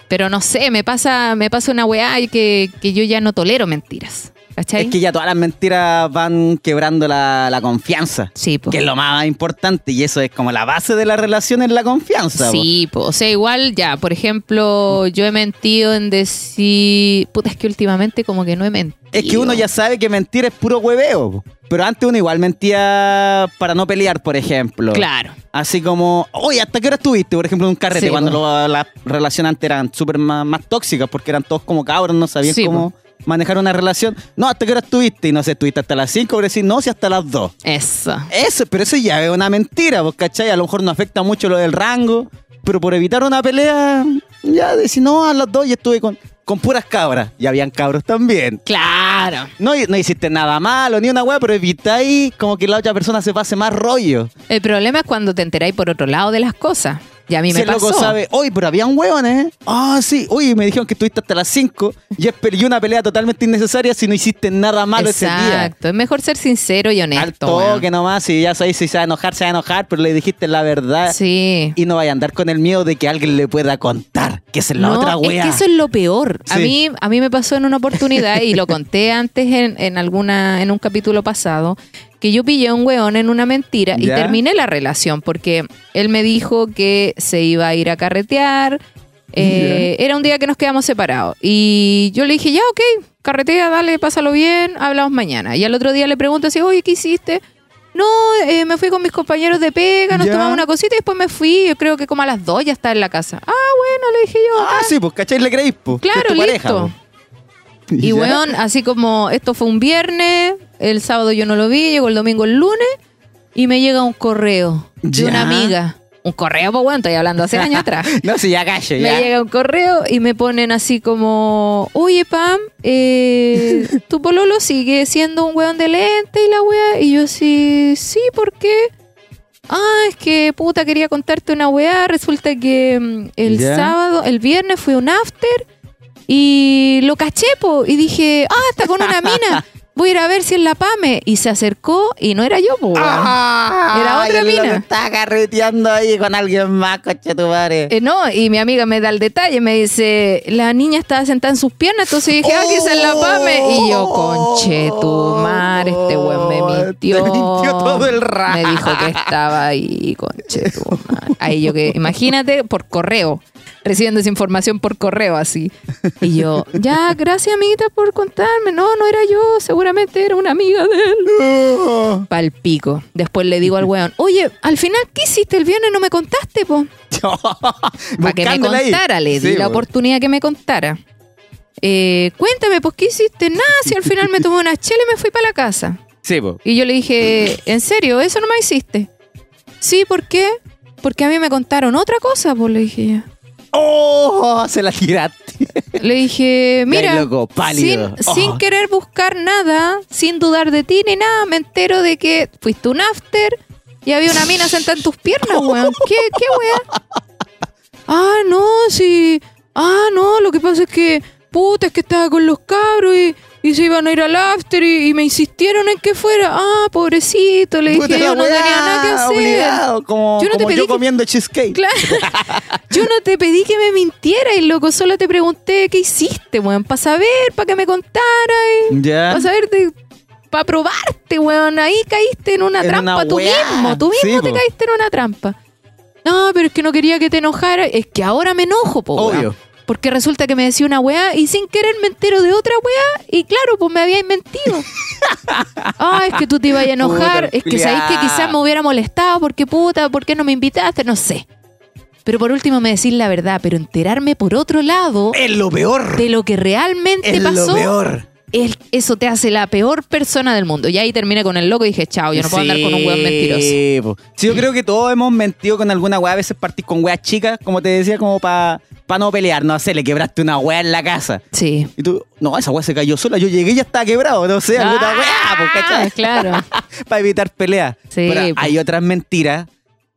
pero no sé, me pasa, me pasa una weá que, que yo ya no tolero mentiras. ¿Cachai? Es que ya todas las mentiras van quebrando la, la confianza. Sí, po. Que es lo más importante y eso es como la base de la relación es la confianza. po. Sí, po. o sea, igual ya, por ejemplo, yo he mentido en decir, puta, es que últimamente como que no he mentido. Es que uno ya sabe que mentir es puro hueveo. po. Pero antes uno igual mentía para no pelear, por ejemplo. Claro. Así como, oye, ¿hasta qué hora estuviste? Por ejemplo, en un carrete, Sí, cuando po. las relaciones antes eran súper más, más tóxicas, porque eran todos como cabros, no sabían Sí, cómo manejar una relación. No, ¿hasta qué hora estuviste? Y no sé, estuviste hasta las 5, pero decir, no, si hasta las 2. Eso. Eso, pero eso ya es una mentira, pues, ¿cachai? A lo mejor no afecta mucho lo del rango, pero por evitar una pelea, ya decir, no, a las 2 y estuve con, con puras cabras. Y habían cabros también. Claro. No, no hiciste nada malo, ni una weá, pero evitáis como que la otra persona se pase más rollo. El problema es cuando te enteráis por otro lado de las cosas. Y a mí si me el loco pasó. sabe, oye, pero habían hueones, ¿eh? Ah, sí, oye, me dijeron que estuviste hasta las 5 y es y una pelea totalmente innecesaria si no hiciste nada malo ese día. Exacto. Es mejor ser sincero y Al honesto. toque weón. nomás, si ya sabéis si se va a enojar, se va a enojar, pero le dijiste la verdad. Sí. Y no vaya a andar con el miedo de que alguien le pueda contar, que es la no, otra es wea. que eso es lo peor. A mí, a mí me pasó en una oportunidad y lo conté antes en, en alguna, en un capítulo pasado, que yo pillé a un weón en una mentira y terminé la relación porque él me dijo que se iba a ir a carretear. eh, Era un día que nos quedamos separados. Y yo le dije, ya, ok, carretea, dale, pásalo bien, hablamos mañana. Y al otro día le pregunto así, oye, ¿qué hiciste? No, eh, me fui con mis compañeros de pega, nos Ya. tomamos una cosita y después me fui. Yo creo que como a las dos ya estaba en la casa. Ah, bueno, le dije yo. Ah, sí, pues, ¿cachai? Le creéis, pues. Claro, tu pareja, listo. pues. Y Ya. weón, así como esto fue un viernes, el sábado yo no lo vi, llegó el domingo el lunes y me llega un correo de una amiga. Un correo, pues bueno, estoy hablando hace años atrás. No, si ya calle, ya. Me llega un correo y me ponen así como, oye Pam, eh, tu pololo sigue siendo un weón de lente y la wea. Y yo así, sí, ¿por qué? Ah, es que puta, quería contarte una weá. Resulta que mm, el Ya. sábado, el viernes fue un after y lo caché, po, y dije, ah, está con una mina. Voy a ir a ver si es la Pame. Y se acercó y no era yo, po. Ah, Era otra mina. Está carreteando ahí con alguien más, coche tu madre. Eh, no, y mi amiga me da el detalle, me dice, la niña estaba sentada en sus piernas, entonces dije, ah, que esa es la Pame. Y yo, conche tu madre, este weón me mintió. Te mintió todo el rato. Me dijo que estaba ahí, conche tu madre. Ahí yo que, imagínate, por correo, recibiendo esa información por correo así. Y yo, ya, gracias amiguita por contarme. No, no era yo, seguramente era una amiga de él. Pal pico. Después le digo al weón, oye, al final, ¿qué hiciste el viernes? No me contaste, po. Para que me Buscándola ahí. contara, le di Sí, la oportunidad que me contara. Eh, cuéntame, pues, ¿qué hiciste? Nada, si al final me tomé una chela y me fui para la casa. Sí, pues. Y yo le dije, ¿en serio? ¿Eso no me hiciste? Sí, ¿por qué? Porque a mí me contaron otra cosa, pues, le dije yo. ¡Oh! Se la tiraste. Le dije, mira, loco, pálido. sin, Oh. sin querer buscar nada, sin dudar de ti ni nada, me entero de que fuiste un after y había una mina sentada en tus piernas, weón. ¿Qué, qué weón? Ah, no, sí. Ah, no, lo que pasa es que, puta, es que estaba con los cabros y, y se iban a ir al after y, y me insistieron en que fuera. Ah, pobrecito, le dije, yo no tenía nada que hacer. obligado, como Yo no te pedí yo que- comiendo cheesecake. Claro. Yo no te pedí que me mintieras, y loco, solo te pregunté qué hiciste, weón, para saber, para que me contaras, Ya. para saber, para probarte, weón. Ahí caíste en una En trampa una tú mismo, tú mismo Sí, te po. caíste en una trampa. No, pero es que no quería que te enojaras, es que ahora me enojo, po, weón. Porque resulta que me decía una weá y sin querer me entero de otra weá y claro, pues me había mentido. Ah, es que tú te ibas a enojar. Puta, es que sabéis que quizás me hubiera molestado porque puta, ¿por qué no me invitaste? No sé. Pero por último me decís la verdad, pero enterarme por otro lado Es lo peor. de lo que realmente Es pasó, lo peor. Es- eso te hace la peor persona del mundo. Y ahí terminé con el loco y dije, chao, yo no puedo andar con un weón mentiroso. Sí, po. Sí, yo creo que todos hemos mentido con alguna weá. A veces partís con weas chicas, como te decía, como para no pelear. No sé, le quebraste una weá en la casa. Sí. Y tú, no, esa weá se cayó sola. Yo llegué y ya estaba quebrado. No sé, alguna Ah, weá, pues, ¿cachai? claro. para evitar peleas. Sí, Pero hay otras mentiras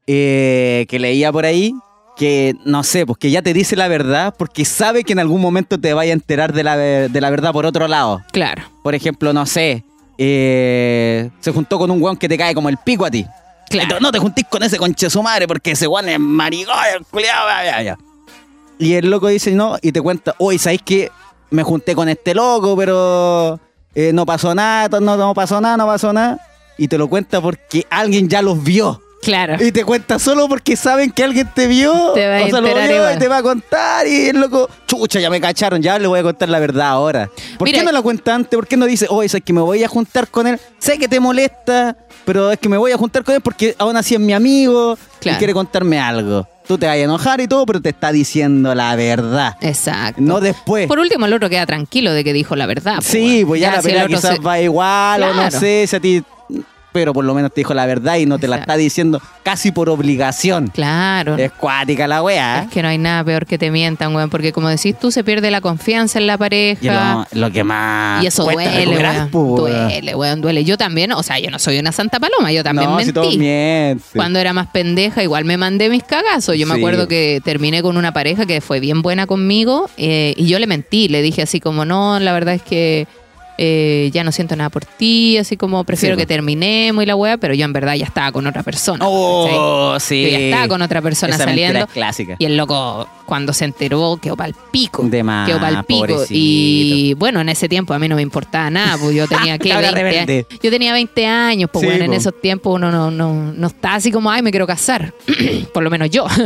eh, que leía por ahí que, no sé, pues que ya te dice la verdad porque sabe que en algún momento te vaya a enterar de la, de la verdad por otro lado. Claro. Por ejemplo, no sé, eh, se juntó con un weón que te cae como el pico a ti. Claro. Entonces, no te juntís con ese conche su madre porque ese weón es culiao, ya, ya, ya. Y el loco dice, no, y te cuenta, oye, ¿sabéis que me junté con este loco, pero eh, no pasó nada, no, no pasó nada, no pasó nada. Y te lo cuenta porque alguien ya los vio. Claro. Y te cuenta solo porque saben que alguien te vio. Te va a o sea, lo vio igual. y te va a contar. Y el loco, chucha, ya me cacharon, ya le voy a contar la verdad ahora. ¿Por Mira- qué no la cuenta antes? ¿Por qué no dice, oye, es que me voy a juntar con él? Sé que te molesta, pero es que me voy a juntar con él porque aún así es mi amigo Claro. y quiere contarme algo. Tú te vas a enojar y todo, pero te está diciendo la verdad. Exacto. No después. Por último, el otro queda tranquilo de que dijo la verdad. Sí, weón. pues ya, la si el pelea quizás se- va igual o no sé si a ti... Pero por lo menos te dijo la verdad y no te la está diciendo casi por obligación. Claro. Es cuática la weá. Es que no hay nada peor que te mientan, weón, porque como decís tú, se pierde la confianza en la pareja. lo, lo que más Y eso duele, weón. Duele, weón, duele. Yo también, o sea, yo no soy una santa paloma, yo también no, mentí. si. Cuando era más pendeja, igual me mandé mis cagazos. Yo me Sí. acuerdo que terminé con una pareja que fue bien buena conmigo eh, y yo le mentí. Le dije así como, no, la verdad es que eh, ya no siento nada por ti, así como prefiero Sí, que terminemos y la weá, pero yo en verdad ya estaba con otra persona. Oh, sí. Yo ya estaba con otra persona Esa saliendo. es clásica. Y el loco, cuando se enteró, quedó pa'l pico. De más, quedó pa'l pico. pobrecito. Y bueno, en ese tiempo a mí no me importaba nada, pues yo tenía que Cabra 20 rebelde. años. Yo tenía 20 años, pues Sí, bueno, en esos tiempos uno no, no, no está así como, ay, me quiero casar. Por lo menos yo.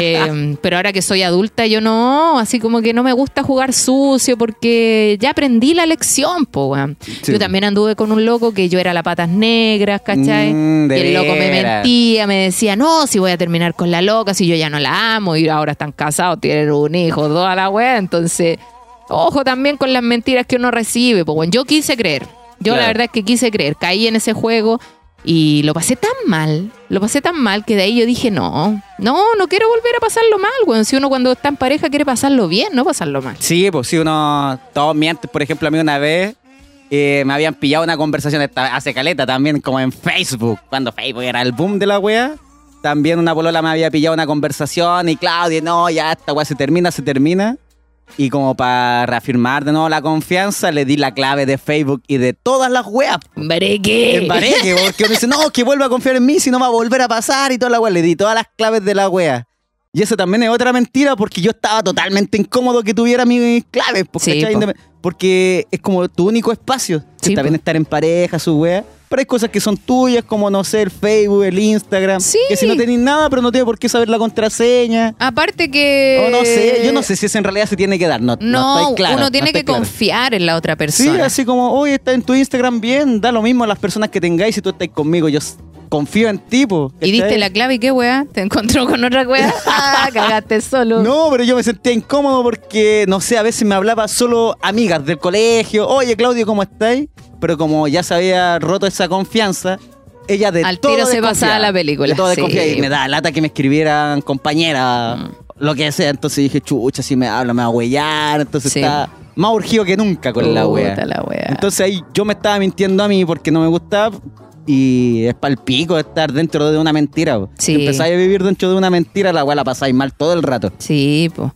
Eh, pero ahora que soy adulta, yo no, así como que no me gusta jugar sucio porque ya aprendí la lección, weón. Sí. Yo también anduve con un loco que yo era la patas negras, ¿cachai? Mm, y el loco me mentía, me decía, no, si voy a terminar con la loca, si yo ya no la amo, y ahora están casados, tienen un hijo, toda la weá. Entonces, ojo también con las mentiras que uno recibe. Pues bueno, yo quise creer. Yo la verdad es que quise creer. Caí en ese juego y lo pasé tan mal, lo pasé tan mal que de ahí yo dije, no, no, no quiero volver a pasarlo mal, weón. Si uno cuando está en pareja quiere pasarlo bien, no pasarlo mal. Sí, pues si uno. Todos mienten. Por ejemplo, a mí una vez eh, me habían pillado una conversación hace caleta también, como en Facebook. Cuando Facebook era el boom de la wea. También una polola me había pillado una conversación y Claudia, no, ya esta wea se termina, se termina. Y como para reafirmar de nuevo la confianza, le di la clave de Facebook y de todas las weas. Breque. En Bareque, porque uno dice, no, que vuelva a confiar en mí, si no va a volver a pasar y toda la wea. Le di todas las claves de la wea. Y eso también es otra mentira porque yo estaba totalmente incómodo que tuviera mis claves. Sí, ¿cachai? po. Indep- Porque es como tu único espacio. Sí, Está bien po. estar en pareja, su wea. Pero hay cosas que son tuyas, como, no sé, el Facebook, el Instagram. Sí. Que si no tenés nada, pero no tienes por qué saber la contraseña. Aparte que... O no sé, yo no sé si eso en realidad se tiene que dar. No, no, No, estoy claro, uno tiene no que claro. confiar en la otra Sí, persona. así como, oye, está en tu Instagram bien, da lo mismo a las personas que tengáis si tú estás conmigo, yo confío en ti, po, Y diste la clave y qué weá, te encontró con otra weá. Ah, cagaste solo. No, pero yo me sentía incómodo porque, no sé, a veces me hablaba solo amigas del colegio, oye, Claudio, ¿cómo estáis? Pero como ya se había roto esa confianza, ella de Al todo tiro se pasaba la película, De todo sí. y me da lata que me escribieran compañera, Mm. lo que sea. Entonces dije, chucha, si me habla me va a huellar. Entonces Sí. está más urgido que nunca con la wea. La weá. Entonces ahí yo me estaba mintiendo a mí porque no me gustaba y es para el pico estar dentro de una mentira. po. Sí. Si empezáis a vivir dentro de una mentira, la weá la pasáis mal todo el rato. Sí, pues.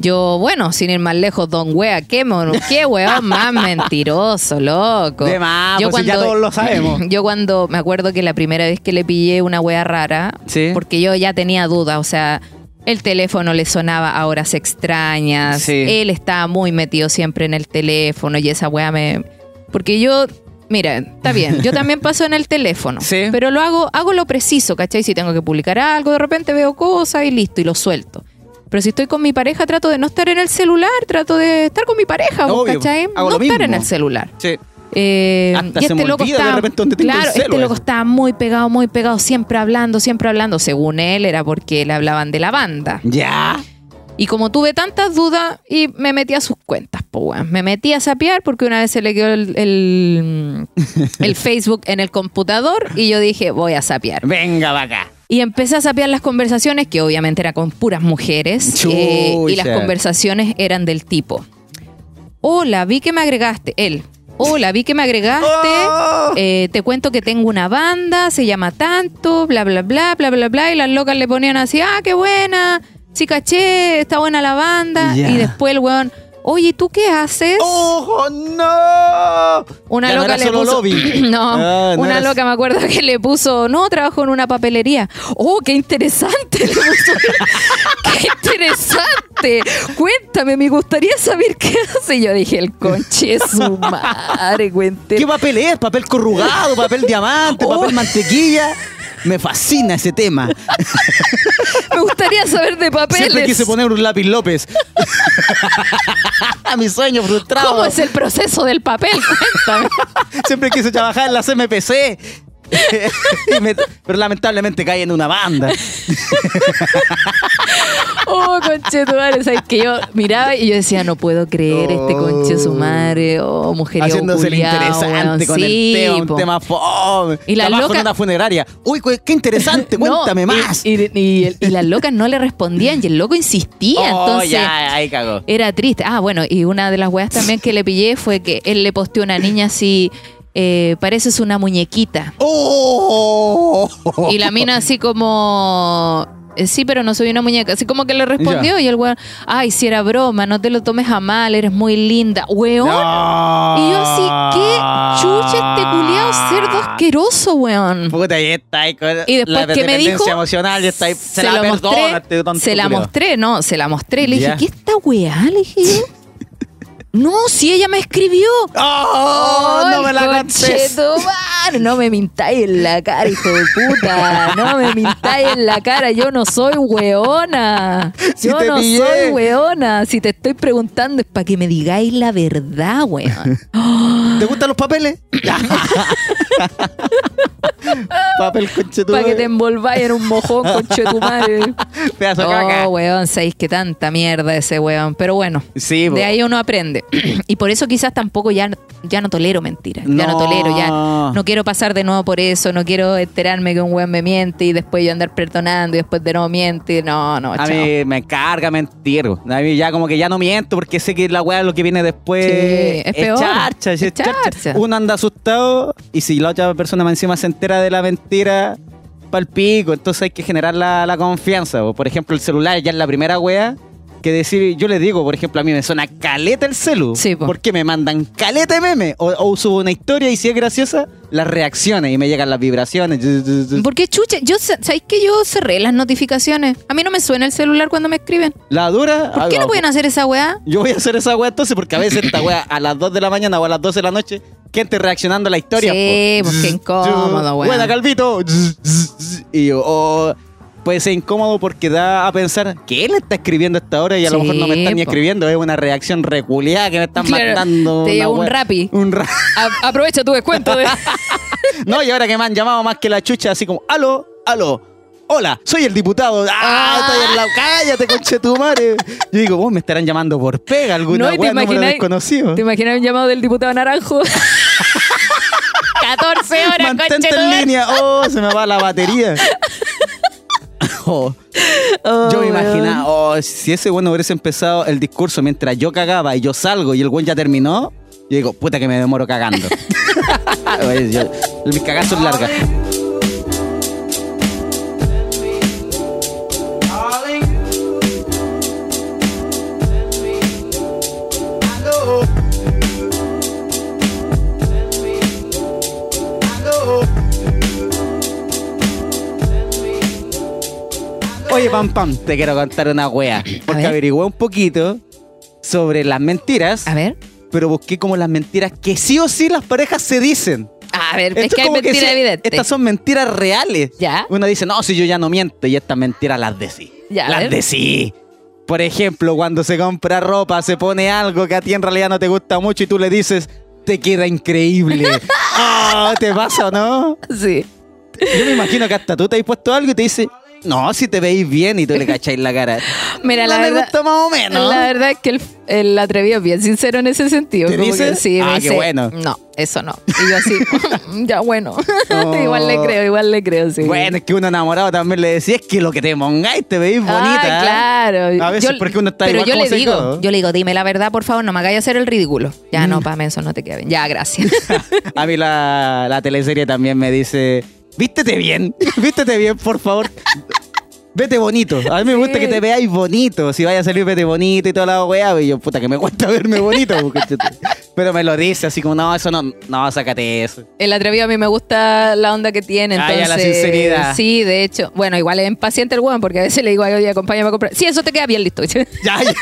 Yo, bueno, sin ir más lejos, don wea, qué, mono, qué weón más mentiroso, loco. De más, pues si ya todos lo sabemos. Yo cuando, me acuerdo que la primera vez que le pillé una wea rara, Sí. porque yo ya tenía dudas, o sea, el teléfono le sonaba a horas extrañas, Sí. él estaba muy metido siempre en el teléfono y esa wea me... Porque yo... Mira, está bien, yo también paso en el teléfono, Sí. pero lo hago, hago lo preciso, ¿cachai? Si tengo que publicar algo, de repente veo cosas y listo, y lo suelto. Pero si estoy con mi pareja, trato de no estar en el celular, trato de estar con mi pareja, ¿vos Obvio, ¿cachai? no este estar en el celular. Sí. Eh, Hasta y se este me loco de repente tengo el claro, este loco estaba muy pegado, muy pegado, siempre hablando, siempre hablando. Según él, era porque le hablaban de la banda. Ya. Y como tuve tantas dudas, y me metí a sus cuentas, pues. Me metí a sapear porque una vez se le quedó el, el, el Facebook en el computador y yo dije, voy a sapear. Venga, va acá. Y empecé a sapear las conversaciones, que obviamente eran con puras mujeres. eh, y las conversaciones eran del tipo: Hola, vi que me agregaste. Él. Hola, vi que me agregaste. Oh. eh, te cuento que tengo una banda, se llama tanto, bla, bla, bla, bla, bla, bla. Y las locas le ponían así: Ah, qué buena. Sí, caché, está buena la banda. Y después el weón: Oye, ¿y tú qué haces? ¡Ojo, no! Una Ya no loca era le solo puso. lobby. no, Ah, no una era- loca me acuerdo que le puso. No, trabajo en una papelería. ¡Oh, qué interesante! Le puso. ¡Qué interesante! Cuéntame, me gustaría saber qué hace. Y yo dije, el conche es su madre, cuente. ¿Qué papel es? ¿Papel corrugado? ¿Papel diamante? Oh. ¿Papel mantequilla? Me fascina ese tema. Me gustaría saber de papeles. Siempre quise poner un lápiz López. A mi sueño frustrado. ¿Cómo es el proceso del papel? Cuéntame. Siempre quise trabajar en la CMPC. Pero lamentablemente caí en una banda. Oh, conche tu madre. ¿Sabes que yo miraba y yo decía, no puedo creer este conche su madre. Oh, mujer Haciéndose el interesante con el tema, un tema fome. Y la Trabajo loca- en una funeraria. Uy, qué interesante, cuéntame No, y- más. Y, y- y las locas no le respondían y el loco insistía. Oh, entonces. ya, ahí cagó. Era triste. Ah, bueno, y una de las weas también que le pillé fue que él le posteó a una niña así, eh, pareces una muñequita. Oh. Y la mina así como... eh, Sí, pero no soy una muñeca. Así como que le respondió y el weón, ay, si era broma, no te lo tomes a mal, eres muy linda. Weón. Y yo así, qué chucha este culiao cerdo asqueroso, weón. Puta, y está ahí con Y después la que me dependencia dijo, emocional y está ahí, se, la, perdona, mostré, este tonto se la culiao. mostré, no, se la mostré. Le dije, Ya. ¿qué esta weá? Le dije yo. No, si ella me escribió. ¡Oh! no me la contés. No me mintáis en la cara, hijo de puta. No me mintáis en la cara. Yo no soy weona. Yo no pillé. soy weona. Si te estoy preguntando es para que me digáis la verdad, weón. ¿Te gustan los papeles? Papel conche tu para que te envolváis en un mojón, conche tu madre. Pedazo de caca. Oh, weón, sabéis que tanta mierda ese weón. Pero bueno, Sí, de ahí uno aprende. y por eso quizás tampoco ya, ya no tolero mentiras. Ya No. tolero, ya no quiero pasar de nuevo por eso. No quiero enterarme que un weón me miente y después yo andar perdonando y después de nuevo miente. No, no, A chao. mí me carga mentir. A mí ya como que ya no miento porque sé que la weá lo que viene después Sí, es peor. charcha, Es es charcha. charcha. Uno anda asustado y si la otra persona más encima se entera de la mentira, pa'l pico. Entonces hay que generar la, la confianza. po. Por ejemplo, el celular ya es la primera weá que decir, yo les digo, por ejemplo, a mí me suena caleta el celu. Sí, po. porque me mandan caleta de meme. O, o subo una historia y si es graciosa, las reacciones y me llegan las vibraciones. Porque chucha, yo sabéis que yo cerré las notificaciones. A mí no me suena el celular cuando me escriben. La dura. ¿Por qué no pueden hacer esa weá? Yo voy a hacer esa weá entonces porque a veces esta weá a las 2 de la mañana o a las 12 de la noche, gente reaccionando a la historia. Sí, po. pues qué incómodo, weón. Buena, Calvito. Y yo, oh, puede ser incómodo porque da a pensar que él está escribiendo a esta hora y a lo mejor no me están ni escribiendo. Es una reacción reculeada que me están Claro, mandando. te un rapi. Un ra- A- aprovecha tu descuento de... No, y ahora que me han llamado más que la chucha, así como, aló, aló. Hola, soy el diputado. ¡Ah! Ah. Estoy en la... ¡Cállate, conche tu madre! Yo digo, vos me estarán llamando por pega, alguna No, número desconocido. ¿Te imaginas un llamado del diputado Naranjo? 14 horas, Mantente en línea. Oh, se me va la batería. Oh, Oh, yo me weón. imaginaba, oh, si ese bueno hubiese empezado el discurso mientras yo cagaba y yo salgo y el buen ya terminó, yo digo, puta que me demoro cagando. Mis cagadas son largas. Oye, Pam Pam, te quiero contar una wea. Porque ver. averigué un poquito sobre las mentiras, A ver. pero busqué como las mentiras que sí o sí las parejas se dicen. A ver, es que hay mentiras sí, evidentes. Estas son mentiras reales. Ya. Uno dice, no, si yo ya no miento, y estas mentiras las de sí. Ya, las ver. de sí. Por ejemplo, cuando se compra ropa, se pone algo que a ti en realidad no te gusta mucho y tú le dices, te queda increíble. Ah, ¿Te pasa o no? Sí. Yo me imagino que hasta tú te has puesto algo y te dice, no, si te veis bien y tú le cacháis la cara. Mira, la no me verdad, más o menos. la verdad es que el, el atrevido es bien sincero en ese sentido. ¿Te como dice? que sí, me Ah, qué dice, bueno. No, eso no. Y yo así, ya bueno. No. igual le creo, igual le creo, sí. Bueno, es que uno enamorado también le decía, es que lo que te pongáis te veis bonita. Ah, claro. A veces porque uno está Pero igual yo como le digo, yo le digo, dime la verdad, por favor, no me hagáis hacer el ridículo. Ya Mm. no, para eso no te queda bien. Ya, gracias. A mí la, la teleserie también me dice, vístete bien, vístete bien, por favor. Vete bonito. A mí me gusta Sí. que te veáis bonito. Si vaya a salir, vete bonito y toda la weá. Y yo, puta, que me cuesta verme bonito. Pero me lo dice así como, no, eso no, no, sácate eso. El atrevido a mí me gusta la onda que tiene. Ah, Entonces, ya, la sinceridad. Sí, de hecho. Bueno, igual es impaciente el weón, porque a veces le digo, ay, oye, acompáñame a comprar. Sí, eso te queda bien listo. Ya, ya.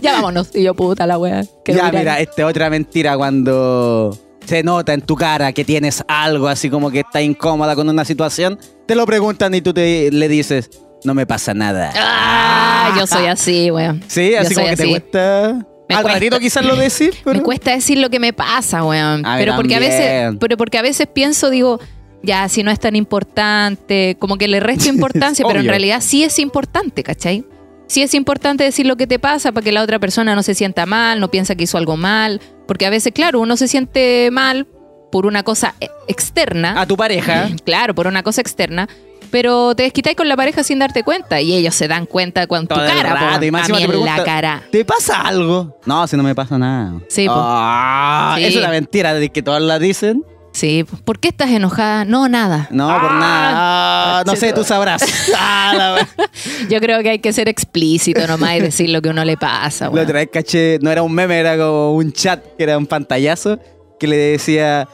ya vámonos. Y yo, puta la que Ya, mira, esta otra mentira cuando se nota en tu cara que tienes algo así como que estás incómoda con una situación, te lo preguntan y tú te, le dices, no me pasa nada. Ah, yo soy así, weón. Sí, así como que te cuesta. Me Al cuesta. ratito quizás lo decís, pero... Me cuesta decir lo que me pasa, weón. A Pero porque a veces, pero porque a veces pienso, digo, ya, si no es tan importante, como que le resto importancia, pero en realidad sí es importante, ¿cachai? Sí es importante decir lo que te pasa para que la otra persona no se sienta mal, no piensa que hizo algo mal. Porque a veces, claro, uno se siente mal por una cosa e- externa. A tu pareja. Claro, por una cosa externa. Pero te desquitáis con la pareja sin darte cuenta. Y ellos se dan cuenta con tu el cara, rato, po, y más a encima mí te en la cara. ¿Te pasa algo? No, si no me pasa nada. Sí, po. Ah, Sí. Es una mentira de que todas la dicen. Sí, ¿por qué estás enojada? No, nada. No, por nada. Ah, no sé, tú sabrás. Ah, la. Yo creo que hay que ser explícito nomás y decir lo que a uno le pasa. La weón. otra vez caché, no era un meme, era como un chat, que era un pantallazo, que le decía,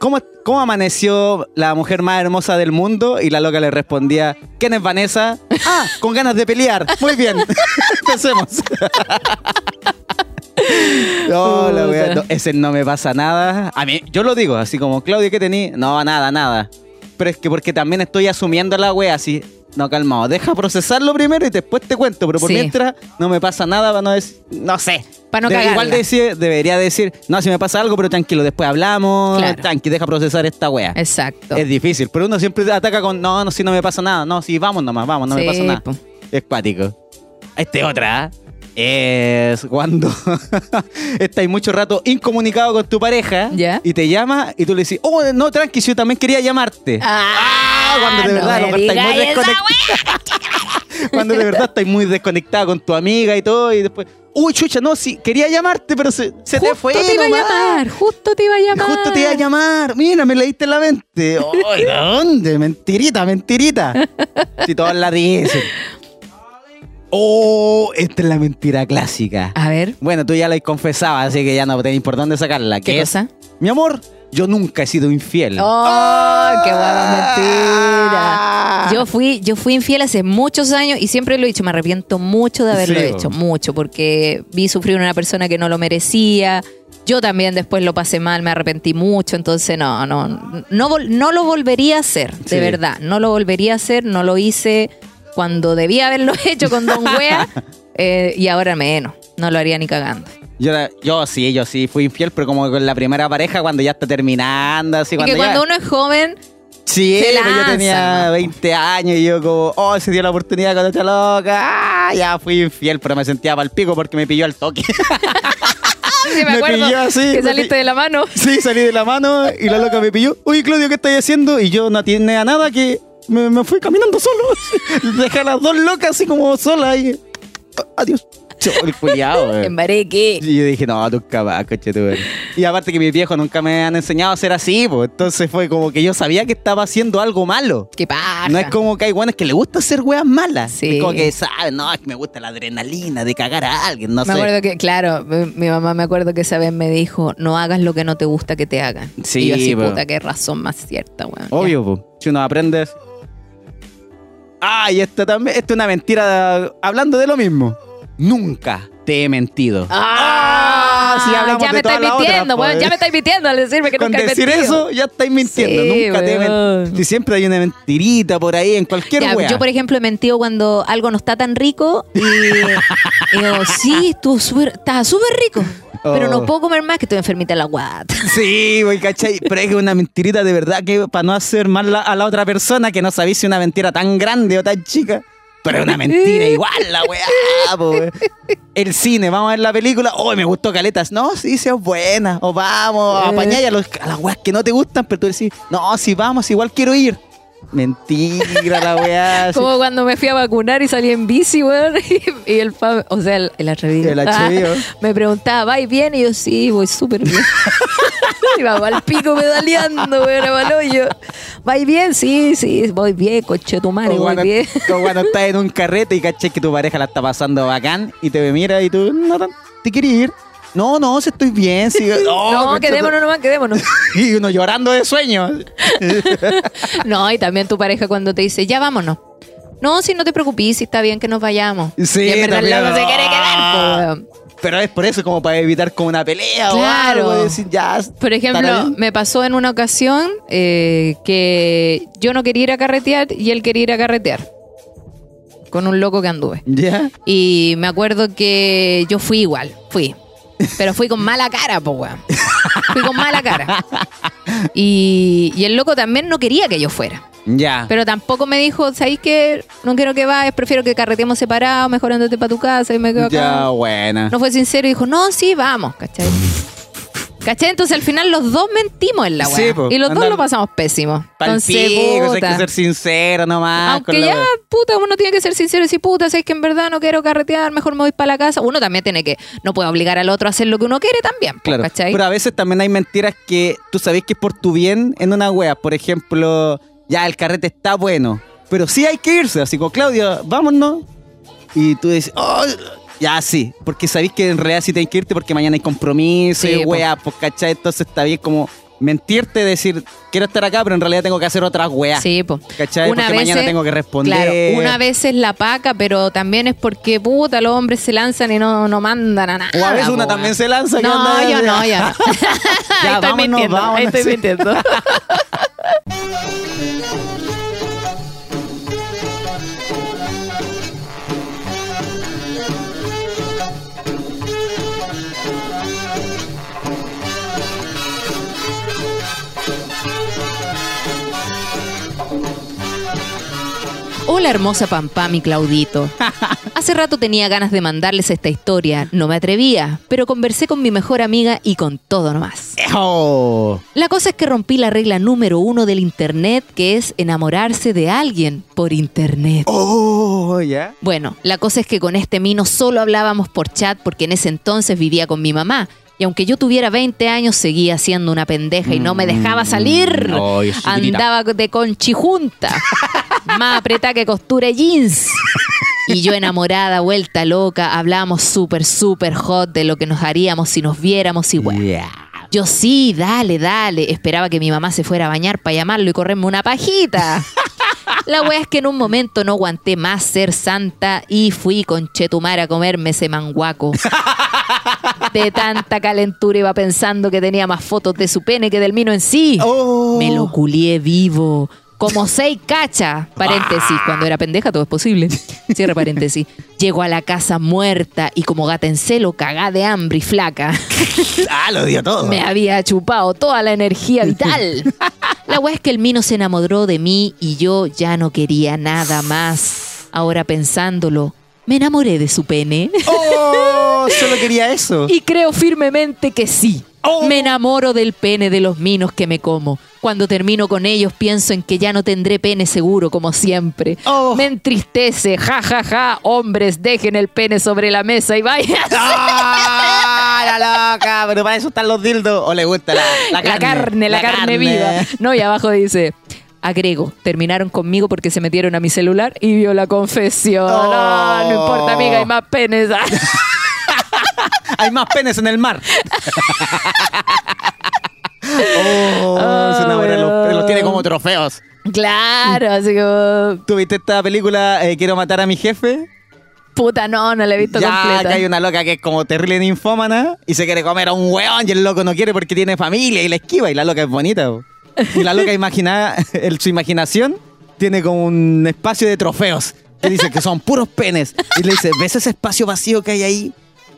¿cómo, cómo amaneció la mujer más hermosa del mundo? Y la loca le respondía, ¿quién es Vanessa? Ah, con ganas de pelear. Muy bien, empecemos. No, la wea, no, ese no me pasa nada. A mí, yo lo digo, así como, Claudia, ¿qué tení? No, nada, nada. Pero es que porque también estoy asumiendo la wea así. No, calmado, deja procesarlo primero y después te cuento. Pero por Sí. mientras no me pasa nada para no decir, no sé. Pa' no De- igual decir, debería decir, no, si me pasa algo, pero tranquilo, después hablamos. Claro. Tranqui, deja procesar esta wea. Exacto. Es difícil, pero uno siempre ataca con, no, no, si no me pasa nada. No, si vamos nomás, vamos, no me pasa nada. po. Es cuático. Este otra, ¿ah? Es cuando estáis mucho rato incomunicado con tu pareja Ya. y te llama y tú le dices, oh, no, tranqui, si yo también quería llamarte. Ah, cuando de no verdad lo estáis muy digáis esa desconectado. cuando de verdad estáis muy desconectado con tu amiga y todo y después, uy, chucha, no, sí, quería llamarte, pero se, se te Justo fue. te iba a llamar, justo te iba a llamar. Justo te iba a llamar. Mira, me leíste en la mente. Ay, ¿de dónde? Mentirita, mentirita. Si todos la dicen. Oh, esta es la mentira clásica. A ver, Bueno, tú ya la has confesado, así que ya no tenéis por dónde sacarla. ¿qué es, cosa? mi amor, yo nunca he sido infiel. ¡Oh, qué guapa Ah. mentira! Yo fui, yo fui infiel hace muchos años y siempre lo he dicho, me arrepiento mucho de haberlo Sí, hecho, mucho, porque vi sufrir a una persona que no lo merecía. Yo también después lo pasé mal, me arrepentí mucho, entonces no, no, no, lo volvería a hacer, de Sí. verdad, no lo volvería a hacer, no lo hice cuando debía haberlo hecho con Don Wea eh, y ahora menos, no lo haría ni cagando. Yo, yo sí, yo sí fui infiel, pero como con la primera pareja cuando ya está terminando, así Y cuando que ya- cuando uno es joven, Sí, se pues yo tenía ¿no? 20 años y yo como, oh, se dio la oportunidad con esta loca. Ah, ya fui infiel, pero me sentía pa'l pico porque me pilló al toque. sí, me Me acuerdo pilló así, que saliste de la mano. sí, salí de la mano y la loca me pilló. Oye, Claudio, ¿qué estás haciendo? Y yo no atiende a nada que me, me fui caminando solo. Dejé a las dos locas así como solas y... Adiós. Yo, el culiao, eh. Embareque. Y yo dije, no, nunca más, coche tú. eh". Y aparte que mis viejos nunca me han enseñado a ser así, pues. Entonces fue como que yo sabía que estaba haciendo algo malo. Qué paja. No es como que hay buenas que le gusta hacer weas malas. Sí. Es como que saben, no, es que me gusta la adrenalina de cagar a alguien, no Me sé. acuerdo que, claro, mi, mamá me acuerdo que esa vez me dijo, no hagas lo que no te gusta que te hagan. Sí, y yo así, po. puta, qué razón más cierta, weón. Obvio, po. si uno aprende. Así. Ah, y esta también, esta es una mentira de- hablando de lo mismo. Nunca te he mentido. Ah, sí, hablamos ya de me estáis otras, mintiendo, pues. ya me estáis mintiendo al decirme que Con nunca he decir mentido. eso, ya estáis mintiendo. Sí, Nunca te he mentido. Si siempre hay una mentirita por ahí en cualquier Ya, wea. yo, por ejemplo, he mentido cuando algo no está tan rico y, y digo, sí, súper, estaba súper rico, pero Oh. no puedo comer más que estoy enfermita en la guata. Sí, güey, ¿cachai? Pero es que una mentirita de verdad que para no hacer mal a la otra persona que no sabéis si una mentira tan grande o tan chica. Pero es una mentira igual, la weá, po. El cine, vamos a ver la película. Oh, me gustó Caletas. No, sí, sí, es buena. O vamos, Eh. apañáis a, los- a las weas que no te gustan, pero tú decís, no, sí, vamos, igual quiero ir. Mentira, la weá. Como cuando me fui a vacunar y salí en bici, weón, y, y el o sea, el, el atrevido. El atrevido. me preguntaba, ¿vais bien? Y yo, sí, voy súper bien. Y vamos al pico pedaleando, weón, al hoyo. ¿Vais bien? Sí, sí, voy bien, coche tu madre, voy bien. como cuando estás en un carrete y caché que tu pareja la está pasando bacán y te mira y tú, no, tan- ¿te quieres ir? No, no, si estoy bien. Sí. Oh, no, quedémonos nomás, quedémonos. Y uno llorando de sueño. No, y también tu pareja cuando te dice, ya vámonos. No, si no te preocupes, si está bien que nos vayamos. Sí, y en verdad loco se quiere quedar, weón. Pero es por eso, como para evitar como una pelea Claro. o algo. Decir, ya, Por ¿estará ejemplo, me pasó en una ocasión eh, que yo no quería ir a carretear y él quería ir a carretear. Con un loco que anduve. ¿Ya? Y me acuerdo que yo fui igual, fui. Pero fui con mala cara, po, weón. Fui con mala cara. Y, y el loco también no quería que yo fuera. Ya. Pero tampoco me dijo, ¿sabéis que no quiero que vayas? Prefiero que carreteemos separados, mejor andate para tu casa y me quedo acá. ya, buena. No fue sincero y dijo, no, sí, vamos, ¿cachai? ¿Cachai? Entonces al final los dos mentimos en la weá. Sí, po. y los dos lo pasamos pésimo. Entonces, pico, hay que ser sincero nomás. Aunque ya, puta, uno tiene que ser sincero y decir, puta, sabes que en verdad no quiero carretear, mejor me voy para la casa. Uno también tiene que, no puede obligar al otro a hacer lo que uno quiere también, po, Claro. ¿cachai? Pero a veces también hay mentiras que tú sabés que es por tu bien en una wea. Por ejemplo, ya el carrete está bueno, pero sí hay que irse. Así como, Claudia, vámonos. Y tú dices, oh, ya sí, porque sabéis que en realidad sí tenés que irte porque mañana hay compromiso Sí, y po. wea, pues cachai. Entonces está bien como mentirte, decir, quiero estar acá, pero en realidad tengo que hacer otras weas. Sí, po. ¿Cachai? Porque mañana tengo que responder. Claro, una vez es la paca, pero también es porque, puta, los hombres se lanzan y no, no mandan a nada. O a veces po, una weón. también se lanza. que No, anda- yo no, ya no. Ya, estoy vámonos, mintiendo, ahí vámonos. estoy mintiendo. Hola hermosa Pampa, mi Claudito. Hace rato tenía ganas de mandarles esta historia, no me atrevía, pero conversé con mi mejor amiga y con todo nomás. ¡Ejo! La cosa es que rompí la regla número uno del internet, que es enamorarse de alguien por internet. ¡Oh! ¿Ya? Bueno, la cosa es que con este mino solo hablábamos por chat porque en ese entonces vivía con mi mamá. Y aunque yo tuviera 20 años, seguía siendo una pendeja y no me dejaba salir. Mm. Chiquitita. Andaba de conchijunta. más apretada que costura jeans. Y yo enamorada, vuelta loca, hablábamos súper, súper hot de lo que nos haríamos si nos viéramos y bueno. Yeah. Yo sí, dale, dale. Esperaba que mi mamá se fuera a bañar para llamarlo y correrme una pajita. La wea es que en un momento no aguanté más ser santa y fui con Chetumar a comerme ese manguaco. De tanta calentura iba pensando que tenía más fotos de su pene que del mino en sí. Oh. Me lo culié vivo. Como seis cachas. Paréntesis. Cuando era pendeja todo es posible. Cierre paréntesis. Llego a la casa muerta y como gata en celo, cagá de hambre y flaca. Ah, lo dio todo. Me había chupado toda la energía vital. La weá es que el mino se enamoró de mí y yo ya no quería nada más. Ahora pensándolo, me enamoré de su pene. ¡Oh! Solo quería eso. Y creo firmemente que sí. Oh. Me enamoro del pene de los minos que me como. Cuando termino con ellos pienso en que ya no tendré pene seguro como siempre. Oh. Me entristece, ja, ja, ja. Hombres, dejen el pene sobre la mesa y vayan. ¡Ah! La loca, pero para eso están los dildos. ¿O le gusta la, la La carne? carne, la, carne, viva. No, y abajo dice, agrego, terminaron conmigo porque se metieron a mi celular y vio la confesión. Oh. No, no importa, amiga, hay más penes. Hay más penes en el mar. oh, se enamora los, los tiene como trofeos. claro, así como, ¿Tú viste esta película eh, Quiero matar a mi jefe? puta, no, no la he visto Ya completa. que hay una loca que es como terrible ninfómana y se quiere comer a un weón y el loco no quiere porque tiene familia y la esquiva y la loca es bonita. Y la loca imagina, el- su imaginación tiene como un espacio de trofeos que dice que son puros penes. Y le dice, ¿ves ese espacio vacío que hay ahí?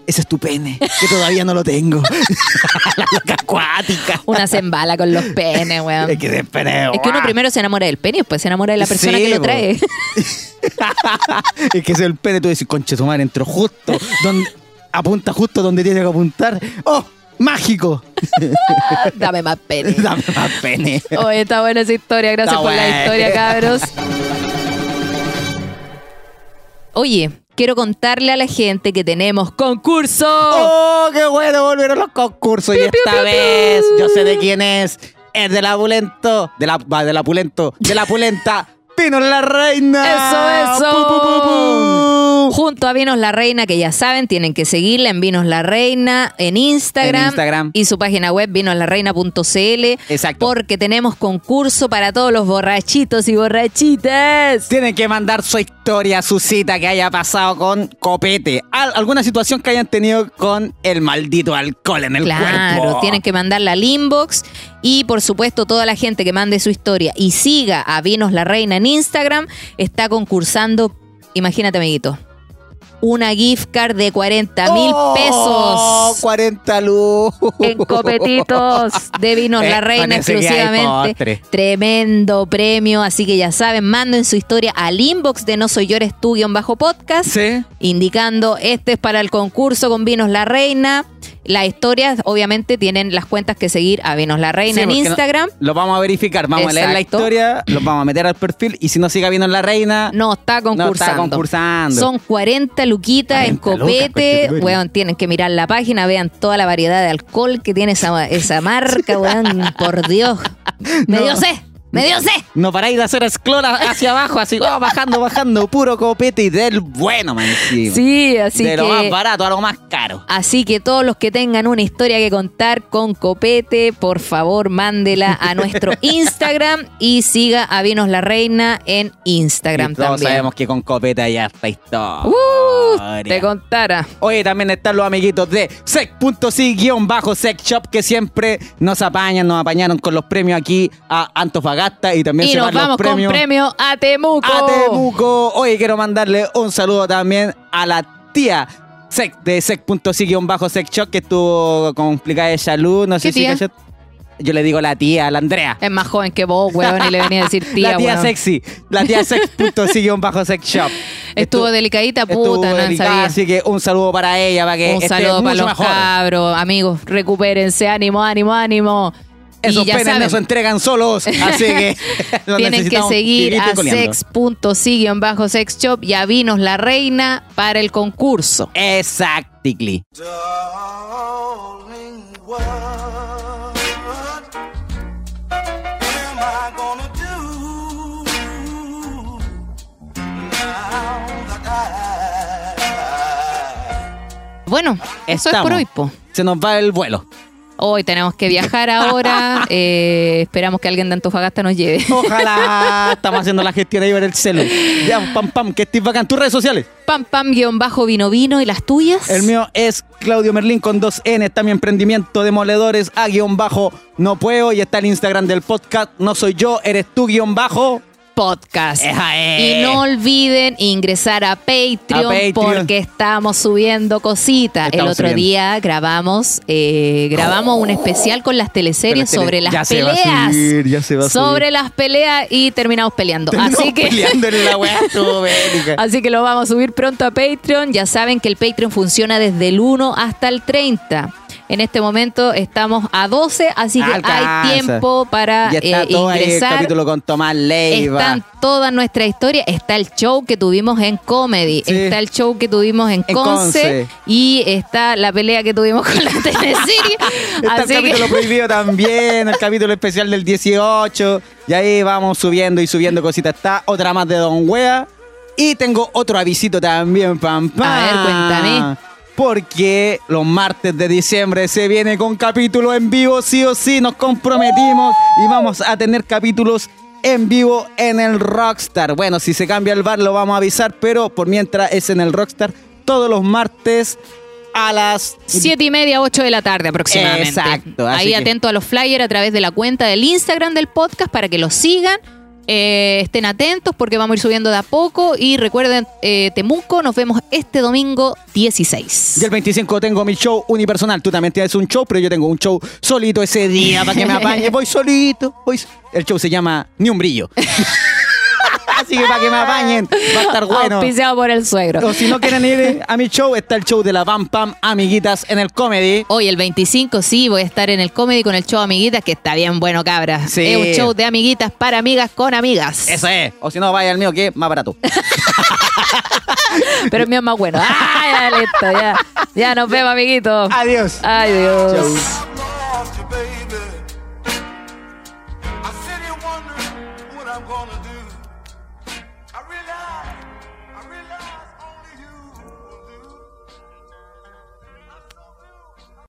Ese es tu pene, que todavía no lo tengo. la loca acuática. Una se embala con los penes, weón. Es que ese pene, Es que uno primero se enamora del pene y después se enamora de la persona Sí, que lo trae. es que ese es el pene, tú decís, conche tu madre, entró justo, donde, apunta justo donde tiene que apuntar. ¡Oh! ¡Mágico! Dame más pene. Dame más pene. Oye, está buena esa historia. Gracias Está por la historia, cabros. Oye, quiero contarle a la gente que tenemos concurso. ¡Oh, qué bueno! Volvieron los concursos y esta vez yo sé de quién es. Es del apulento. De la, va, del apulento. De la pulenta. Pino la reina. Eso, eso. Pu, pu, pu, pu. Junto a Vinos La Reina, que ya saben, tienen que seguirla en Vinos La Reina en Instagram, En Instagram. y su página web vinoslarreina.cl. Exacto. Porque tenemos concurso para todos los borrachitos y borrachitas. Tienen que mandar su historia, su cita que haya pasado con copete. Al- alguna situación que hayan tenido con el maldito alcohol en el Claro, cuerpo. tienen que mandarla al inbox y por supuesto toda la gente que mande su historia y siga a Vinos la Reina en Instagram está concursando, imagínate amiguito, una gift card de 40 mil ¡Oh! pesos 40 luz. en copetitos de Vinos Eh, la con Reina exclusivamente. Tremendo premio, así que ya saben, manden su historia al inbox de No Soy Yo Eres Tú bajo podcast Sí. indicando este es para el concurso con Vinos La Reina. Las historias, obviamente, tienen las cuentas que seguir a Vinos La Reina Sí, en no- Instagram. lo vamos a verificar. Vamos a leer la historia, los vamos a meter al perfil y si no siga viendo la reina. No, está concursando. está concursando. Son 40 luquitas en 40 lucas, copete. Weón, tienen que mirar la página, vean toda la variedad de alcohol que tiene esa, esa marca, weón. Por Dios. Me No. dio sed, me dio sed. No paráis de hacer esclora hacia abajo, así, oh, bajando, bajando, puro copete y del bueno, man. Sí, así de que... lo más barato a lo más caro. Así que todos los que tengan una historia que contar con Copete, por favor, mándela a nuestro Instagram y siga a Vinos la Reina en Instagram Y todos también. sabemos que con copete ya está historia. Uh, te contara. Oye, también están los amiguitos de sec.si-sex shop que siempre nos apañan, nos apañaron con los premios aquí a Antofagasta y también Y se nos van los vamos con premios premio a Temuco. a Temuco. Oye, quiero mandarle un saludo también a la tía sec de sec.si-sex shop que estuvo complicada de salud. No sé ¿Qué si Yo le digo la tía, la Andrea. Es más joven que vos, weón, y le venía a decir tía, la tía weón. sexy. La tía sex.si-sex shop. Estuvo Estu- delicadita, estuvo puta, no delicada, sabía. Así que un saludo para ella, para que Un esté saludo para mucho los mejor. cabros, amigos, recupérense, ánimo, ánimo, ánimo. Esos y ya penes no saben, se entregan solos, así que Tienen que seguir a coleando. sex.si-sex shop y a Vinos la Reina para el concurso. Exactly. Darling, Bueno, eso es por hoy, po. Se nos va el vuelo. Hoy tenemos que viajar ahora. eh, esperamos que alguien de Antofagasta nos lleve. Ojalá estamos haciendo la gestión ahí por el celu. Ya, pam, pam, que estés bacán. Tus redes sociales. Pam pam guion bajo vino vino y las tuyas. El mío es Claudio Merlín con dos N. Está mi emprendimiento demoledores a guion bajo no puedo. Y está el Instagram del podcast. No soy yo, eres tú guion bajo. Podcast. Eh. Y no olviden ingresar a Patreon, A Patreon. porque estamos subiendo cositas. El otro subiendo. día grabamos eh, grabamos un especial con las teleseries Con las tele- sobre las ya se va a peleas. subir, ya se va a sobre las peleas y terminamos peleando. así que peleando en la. Así que lo vamos a subir pronto a Patreon. Ya saben que el Patreon funciona desde el 1 hasta el 30. En este momento estamos a 12, así que Alcanza. hay tiempo para Ya está eh, todo ahí el ingresar. capítulo con Tomás Leiva. Están toda nuestra historia. Está el show que tuvimos en Comedy. Sí. Está el show que tuvimos en, En Conce, Conce. Y está la pelea que tuvimos con la teleserie. Está Así el que- capítulo prohibido también, el capítulo especial del 18. Y ahí vamos subiendo y subiendo cositas. Está otra más de Don Wea. Y tengo otro avisito también, pam, pam. A ver, cuéntame. Porque los martes de diciembre se viene con capítulo en vivo, sí o sí. Nos comprometimos y vamos a tener capítulos en vivo en el Rockstar. Bueno, si se cambia el bar lo vamos a avisar, pero por mientras es en el Rockstar todos los martes a las Siete y media, 8 de la tarde aproximadamente. Exacto, Ahí que- atento a los flyers a través de la cuenta del Instagram del podcast para que los sigan. Eh, estén atentos porque vamos a ir subiendo de a poco. Y recuerden, eh, Temuco, nos vemos este domingo 16. Y el 25 tengo mi show unipersonal. Tú también tienes un show, pero yo tengo un show solito ese día para que me apañe. Voy solito. Voy... El show se llama Ni un brillo. Así que para que me apañen, va a estar bueno. Auspiciado por el suegro. O si no quieren ir a mi show, está el show de la Pam Pam Amiguitas en el Comedy. Hoy el 25 sí, voy a estar en el comedy con el show Amiguitas, que está bien bueno, cabras. Sí. Es un show de amiguitas para amigas con amigas. Eso es. O si no, vaya al mío, que es más barato. Pero el mío es más bueno. ¡Ah, ya, listo! Ya, ya nos vemos, amiguitos. Adiós. Adiós. Chau.